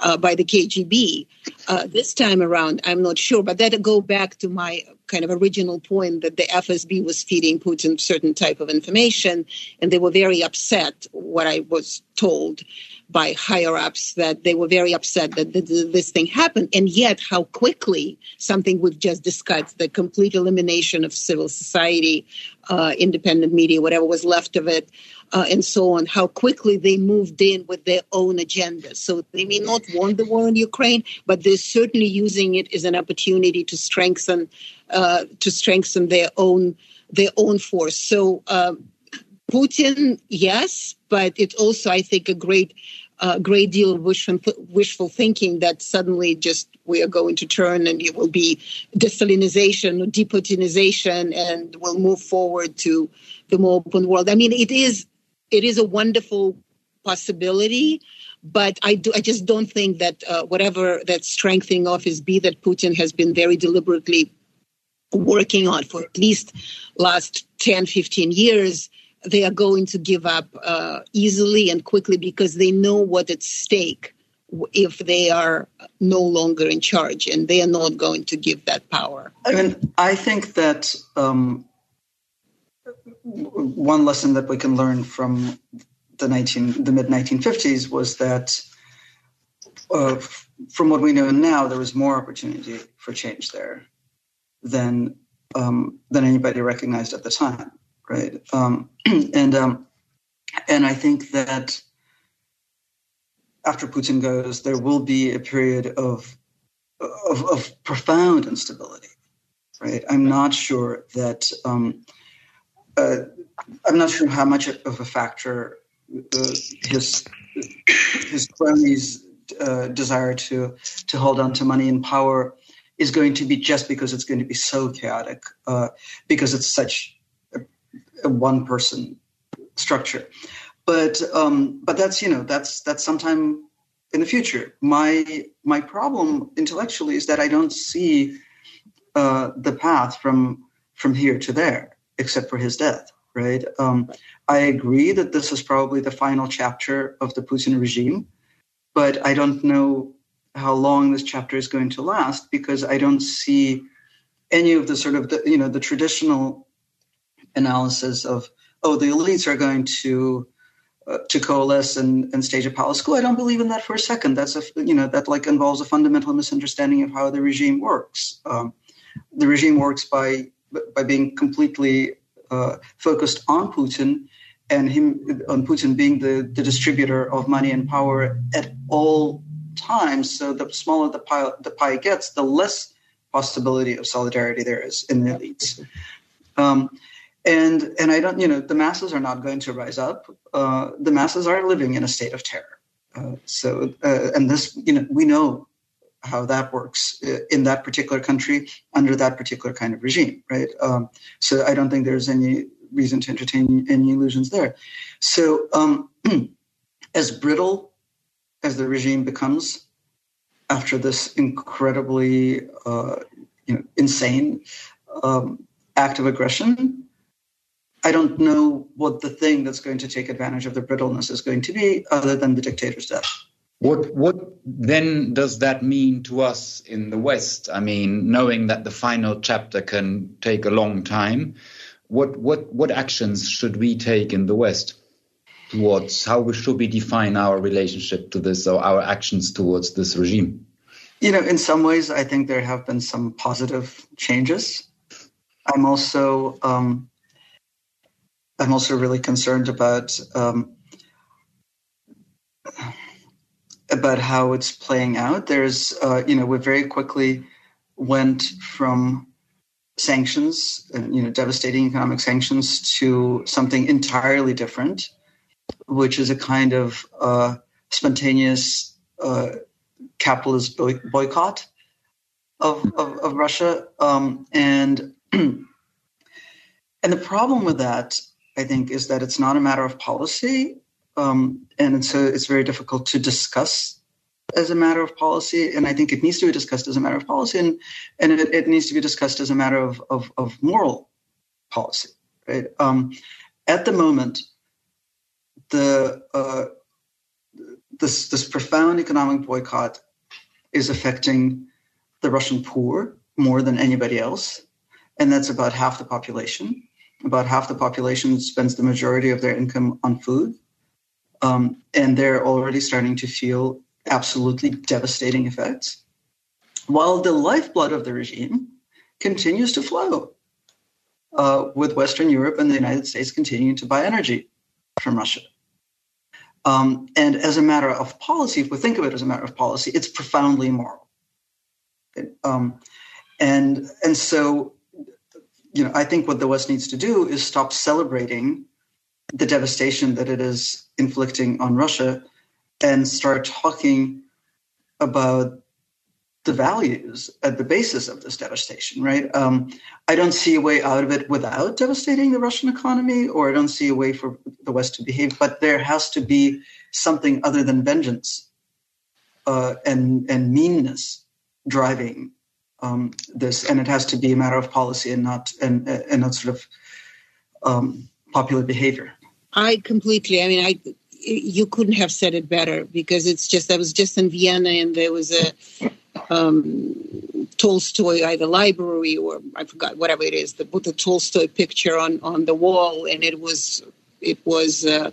uh, by the KGB. Uh, this time around, I'm not sure, but that go back to my kind of original point that the FSB was feeding Putin certain type of information, and they were very upset. What I was told by higher ups that they were very upset that this thing happened. And yet, how quickly something we've just discussed the complete elimination of civil society, uh, independent media, whatever was left of it, uh, and so on, how quickly they moved in with their own agenda. So they may not want the war in Ukraine, but they're certainly using it as an opportunity to strengthen uh, to strengthen their own their own force. So. Um, Putin, yes, but it's also, I think, a great a great deal of wishful, wishful thinking that suddenly just we are going to turn and it will be destalinization or deputinization and we'll move forward to the more open world. I mean, it is it is a wonderful possibility, but I do I just don't think that uh, whatever that strengthening of his be that Putin has been very deliberately working on for at least last 10, 15 years they are going to give up uh, easily and quickly because they know what at stake if they are no longer in charge and they are not going to give that power. I mean, I think that um, one lesson that we can learn from the 19 the mid 1950s was that uh, from what we know now, there was more opportunity for change there than um, than anybody recognized at the time right? Um, and um, and I think that after Putin goes, there will be a period of of, of profound instability, right? I'm not sure that um, uh, I'm not sure how much of a factor uh, his his cronies' uh, desire to to hold on to money and power is going to be just because it's going to be so chaotic, uh, because it's such a one person structure. But um, but that's you know that's that's sometime in the future. My my problem intellectually is that I don't see uh, the path from from here to there, except for his death. Right. Um, I agree that this is probably the final chapter of the Putin regime, but I don't know how long this chapter is going to last because I don't see any of the sort of the, you know the traditional analysis of oh the elites are going to uh, to coalesce and, and stage a palace coup. I don't believe in that for a second. That's a you know that like involves a fundamental misunderstanding of how the regime works. Um, the regime works by by being completely uh, focused on Putin and him on Putin being the, the distributor of money and power at all times. So the smaller the pie the pie gets, the less possibility of solidarity there is in the elites. Um, and and I don't, you know, the masses are not going to rise up. Uh, the masses are living in a state of terror. Uh, so, uh, and this, you know, we know how that works uh, in that particular country under that particular kind of regime, right? Um, so, I don't think there's any reason to entertain any illusions there. So, um, as brittle as the regime becomes after this incredibly, uh, you know, insane um, act of aggression, I don't know what the thing that's going to take advantage of the brittleness is going to be, other than the dictator's death. What what then does that mean to us in the West? I mean, knowing that the final chapter can take a long time, what what what actions should we take in the West towards how we should we define our relationship to this or our actions towards this regime? You know, in some ways, I think there have been some positive changes. I'm also um, I'm also really concerned about um, about how it's playing out. There's, uh, you know, we're very quickly went from sanctions and you know devastating economic sanctions to something entirely different, which is a kind of uh, spontaneous uh, capitalist boy- boycott of, of, of Russia. Um, and and the problem with that, I think, is that it's not a matter of policy, um, and so it's very difficult to discuss as a matter of policy. And I think it needs to be discussed as a matter of policy, and and it, it needs to be discussed as a matter of of, of moral policy. Right? Um, at the moment, the uh, this this profound economic boycott is affecting the Russian poor more than anybody else, and that's about half the population. About half the population spends the majority of their income on food, um, and they're already starting to feel absolutely devastating effects. While the lifeblood of the regime continues to flow, uh, with Western Europe and the United States continuing to buy energy from Russia. Um, and as a matter of policy, if we think of it as a matter of policy, it's profoundly immoral. Um, and and so, you know, I think what the West needs to do is stop celebrating the devastation that it is inflicting on Russia, and start talking about the values at the basis of this devastation. Right? Um, I don't see a way out of it without devastating the Russian economy, or I don't see a way for the West to behave. But there has to be something other than vengeance uh, and and meanness driving um, this, and it has to be a matter of policy and not and and not sort of um, popular behavior. I completely. I mean, I you couldn't have said it better because it's just I was just in Vienna and there was a um, Tolstoy either library or I forgot whatever it is. The put the Tolstoy picture on on the wall and it was it was. Uh,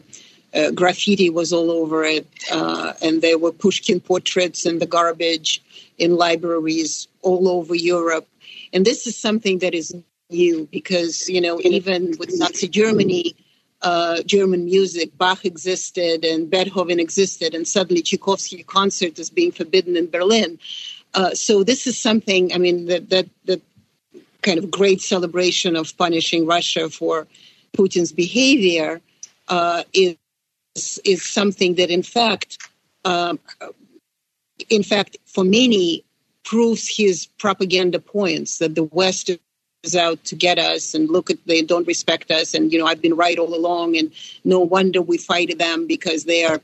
uh, graffiti was all over it, uh, and there were Pushkin portraits in the garbage in libraries all over Europe. And this is something that is new because, you know, even with Nazi Germany, uh, German music, Bach existed and Beethoven existed, and suddenly Tchaikovsky concert is being forbidden in Berlin. Uh, so this is something, I mean, that, that, that kind of great celebration of punishing Russia for Putin's behavior uh, is, is something that, in fact, um, in fact, for many, proves his propaganda points that the West out to get us and look at they don't respect us. And you know I've been right all along and no wonder we fight them because they are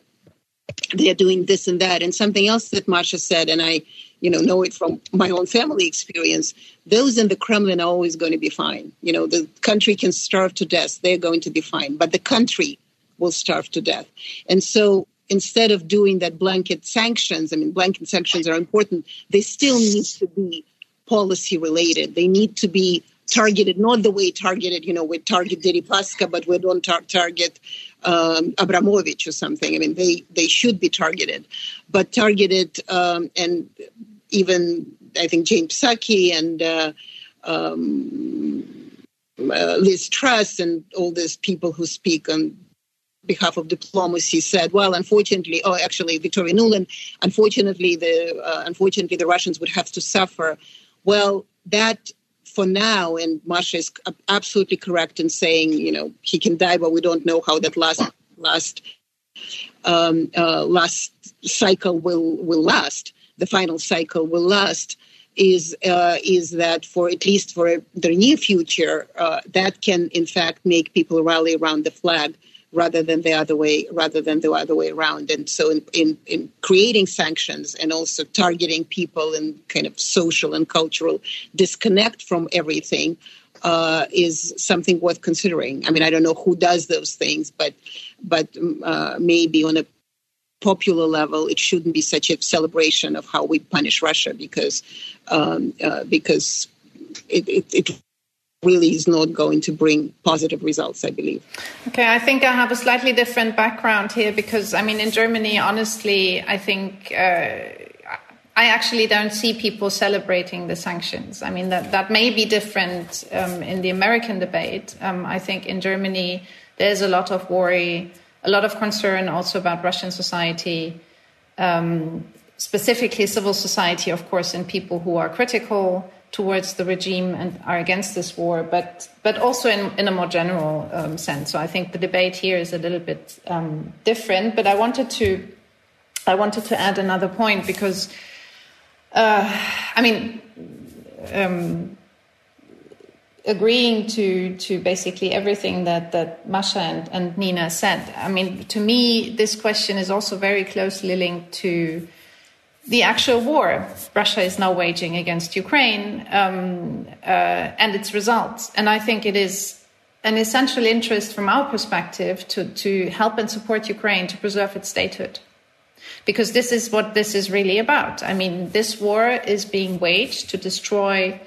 they are doing this and that. And something else that Masha said and I you know know it from my own family experience those in the Kremlin are always going to be fine. You know the country can starve to death. They're going to be fine. But the country will starve to death. And so instead of doing that blanket sanctions, I mean, blanket sanctions are important, they still need to be policy related. They need to be targeted, not the way targeted, you know, we target Deripaska, but we don't tar- target um, Abramovich or something. I mean, they, they should be targeted, but targeted um, and even, I think, James Psaki and uh, um, uh, Liz Truss and all these people who speak on behalf of diplomacy said, well, unfortunately, oh, actually, Victoria Nuland, unfortunately, the uh, unfortunately the Russians would have to suffer. Well, that for now, and Masha is absolutely correct in saying, you know, he can die, but we don't know how that last last um, uh, last cycle will will last. The final cycle will last. Is uh, is that for at least for the near future, uh, that can in fact make people rally around the flag rather than the other way rather than the other way around. And so in, in, in creating sanctions and also targeting people in kind of social and cultural disconnect from everything uh, is something worth considering. I mean i don't know who does those things but but uh, maybe on a popular level, it shouldn't be such a celebration of how we punish Russia because um, uh, because it, it, it really is not going to bring positive results, I believe. Okay, I think I have a slightly different background here because, I mean, in Germany, honestly, I think. Uh, I actually don't see people celebrating the sanctions. I mean, that, that may be different um, in the American debate. Um, I think in Germany, there's a lot of worry, a lot of concern also about Russian society. Um, specifically civil society, of course, and people who are critical towards the regime and are against this war, but but also in, in a more general um, sense. So I think the debate here is a little bit um, different. But I wanted to I wanted to add another point because uh, I mean. Um, agreeing to to basically everything that that Masha and, and Nina said. I mean, to me, this question is also very closely linked to the actual war Russia is now waging against Ukraine um, uh, and its results. And I think it is an essential interest from our perspective to, to help and support Ukraine to preserve its statehood. Because this is what this is really about. I mean, this war is being waged to destroy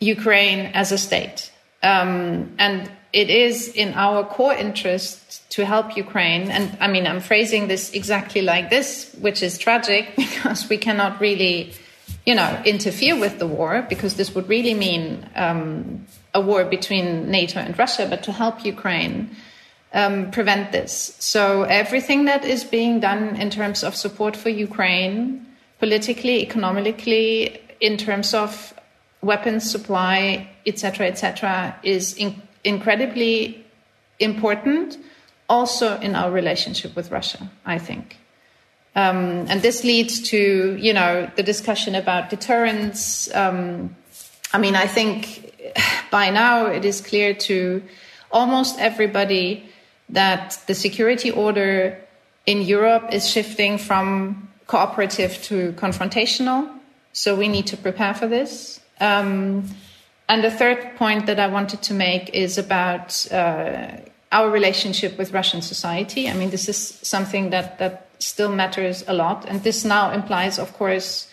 Ukraine as a state. Um, and it is in our core interest to help Ukraine. And I mean, I'm phrasing this exactly like this, which is tragic because we cannot really, you know, interfere with the war because this would really mean um, a war between NATO and Russia, but to help Ukraine. Um, prevent this. So, everything that is being done in terms of support for Ukraine, politically, economically, in terms of weapons supply, etc., etc., is in- incredibly important. Also, in our relationship with Russia, I think. Um, and this leads to, you know, the discussion about deterrence. Um, I mean, I think by now it is clear to almost everybody that the security order in Europe is shifting from cooperative to confrontational. So we need to prepare for this. Um, and the third point that I wanted to make is about uh, our relationship with Russian society. I mean, this is something that, that still matters a lot. And this now implies, of course,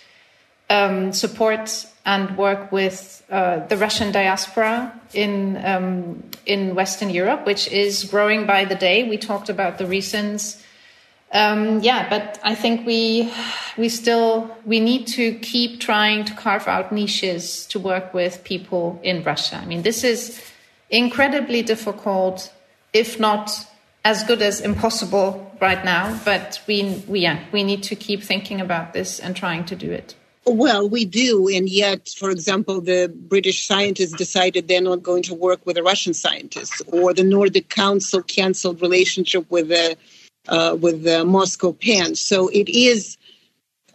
um, support and work with uh, the Russian diaspora in, um, in Western Europe, which is growing by the day. We talked about the reasons um, yeah, but I think we we still we need to keep trying to carve out niches to work with people in Russia. I mean, this is incredibly difficult, if not as good as impossible right now. But we we yeah we need to keep thinking about this and trying to do it. Well, we do, and yet, for example, the British scientists decided they're not going to work with the Russian scientists, or the Nordic Council canceled relationship with the uh, with the Moscow PEN. So it is,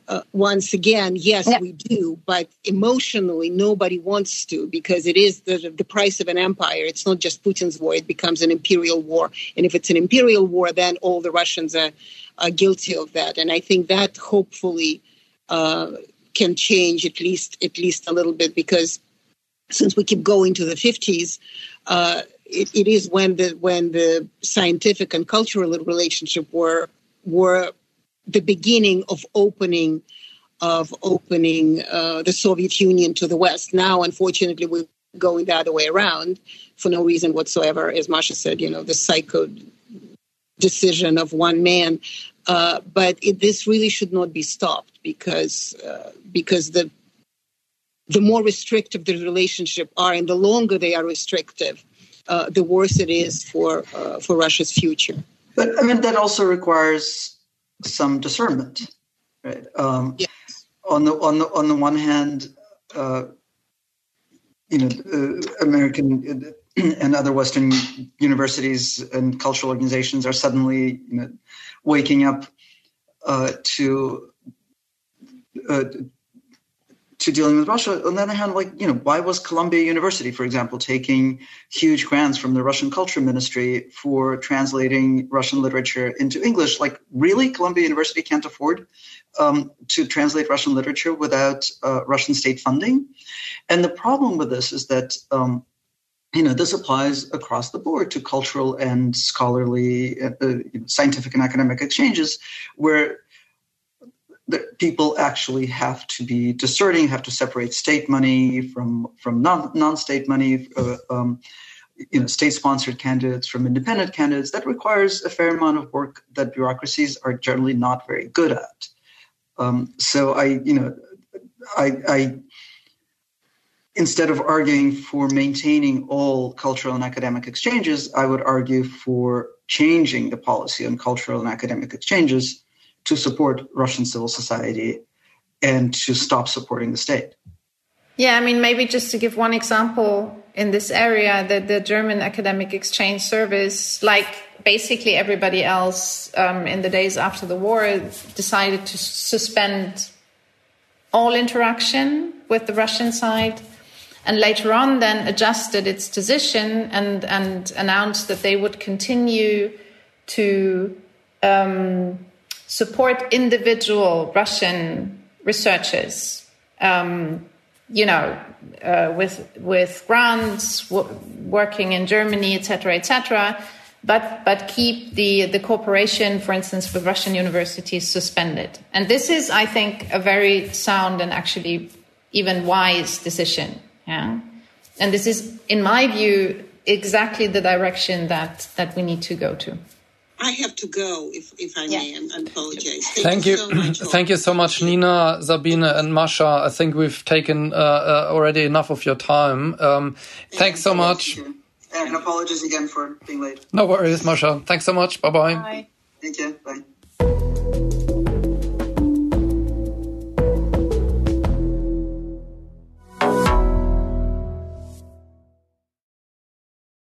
uh, once again, yes, yeah. we do, but emotionally, nobody wants to because it is the, the price of an empire. It's not just Putin's war, it becomes an imperial war. And if it's an imperial war, then all the Russians are, are guilty of that. And I think that hopefully uh, can change at least at least a little bit because since we keep going to the 50s, uh, it, it is when the when the scientific and cultural relationship were were the beginning of opening of opening uh, the Soviet Union to the West. Now, unfortunately, we're going the other way around for no reason whatsoever. As Masha said, you know, the psycho decision of one man. Uh, but it, this really should not be stopped because uh, because the the more restrictive the relationship are and the longer they are restrictive, uh, the worse it is for uh, for Russia's future. But I mean, that also requires some discernment, right? Um, yes. On the on the on the one hand, uh, you know, uh, American and other Western universities and cultural organizations are suddenly you know, waking up uh, to uh, to dealing with Russia. On the other hand, like, you know, why was Columbia University, for example, taking huge grants from the Russian Culture Ministry for translating Russian literature into English? Like, really, Columbia University can't afford um, to translate Russian literature without uh, Russian state funding? And the problem with this is that. Um, you know, this applies across the board to cultural and scholarly, uh, uh scientific and academic exchanges, where that people actually have to be discerning, have to separate state money from from non non-state money, uh, um, you know, state-sponsored candidates from independent candidates. That requires a fair amount of work that bureaucracies are generally not very good at. Um, so I, you know, I, I instead of arguing for maintaining all cultural and academic exchanges, I would argue for changing the policy on cultural and academic exchanges to support Russian civil society and to stop supporting the state. Yeah, I mean, maybe just to give one example in this area, the, the German Academic Exchange Service, like basically everybody else um, in the days after the war, decided to suspend all interaction with the Russian side and later on then adjusted its position and, and announced that they would continue to um, support individual Russian researchers, um, you know, uh, with with grants, working in Germany, etc., etc. But but keep the the cooperation, for instance, with Russian universities suspended. And this is, I think, a very sound and actually even wise decision. Yeah, and this is, in my view, exactly the direction that that we need to go to. I have to go, if, if I yeah. may. I apologize. Thank, Thank you. So much, Thank you so much, Nina, Sabine, and Masha. I think we've taken uh, uh, already enough of your time. Um, thanks so much. And apologies again for being late. No worries, Masha. Thanks so much. Bye-bye. Bye. Thank you. Bye.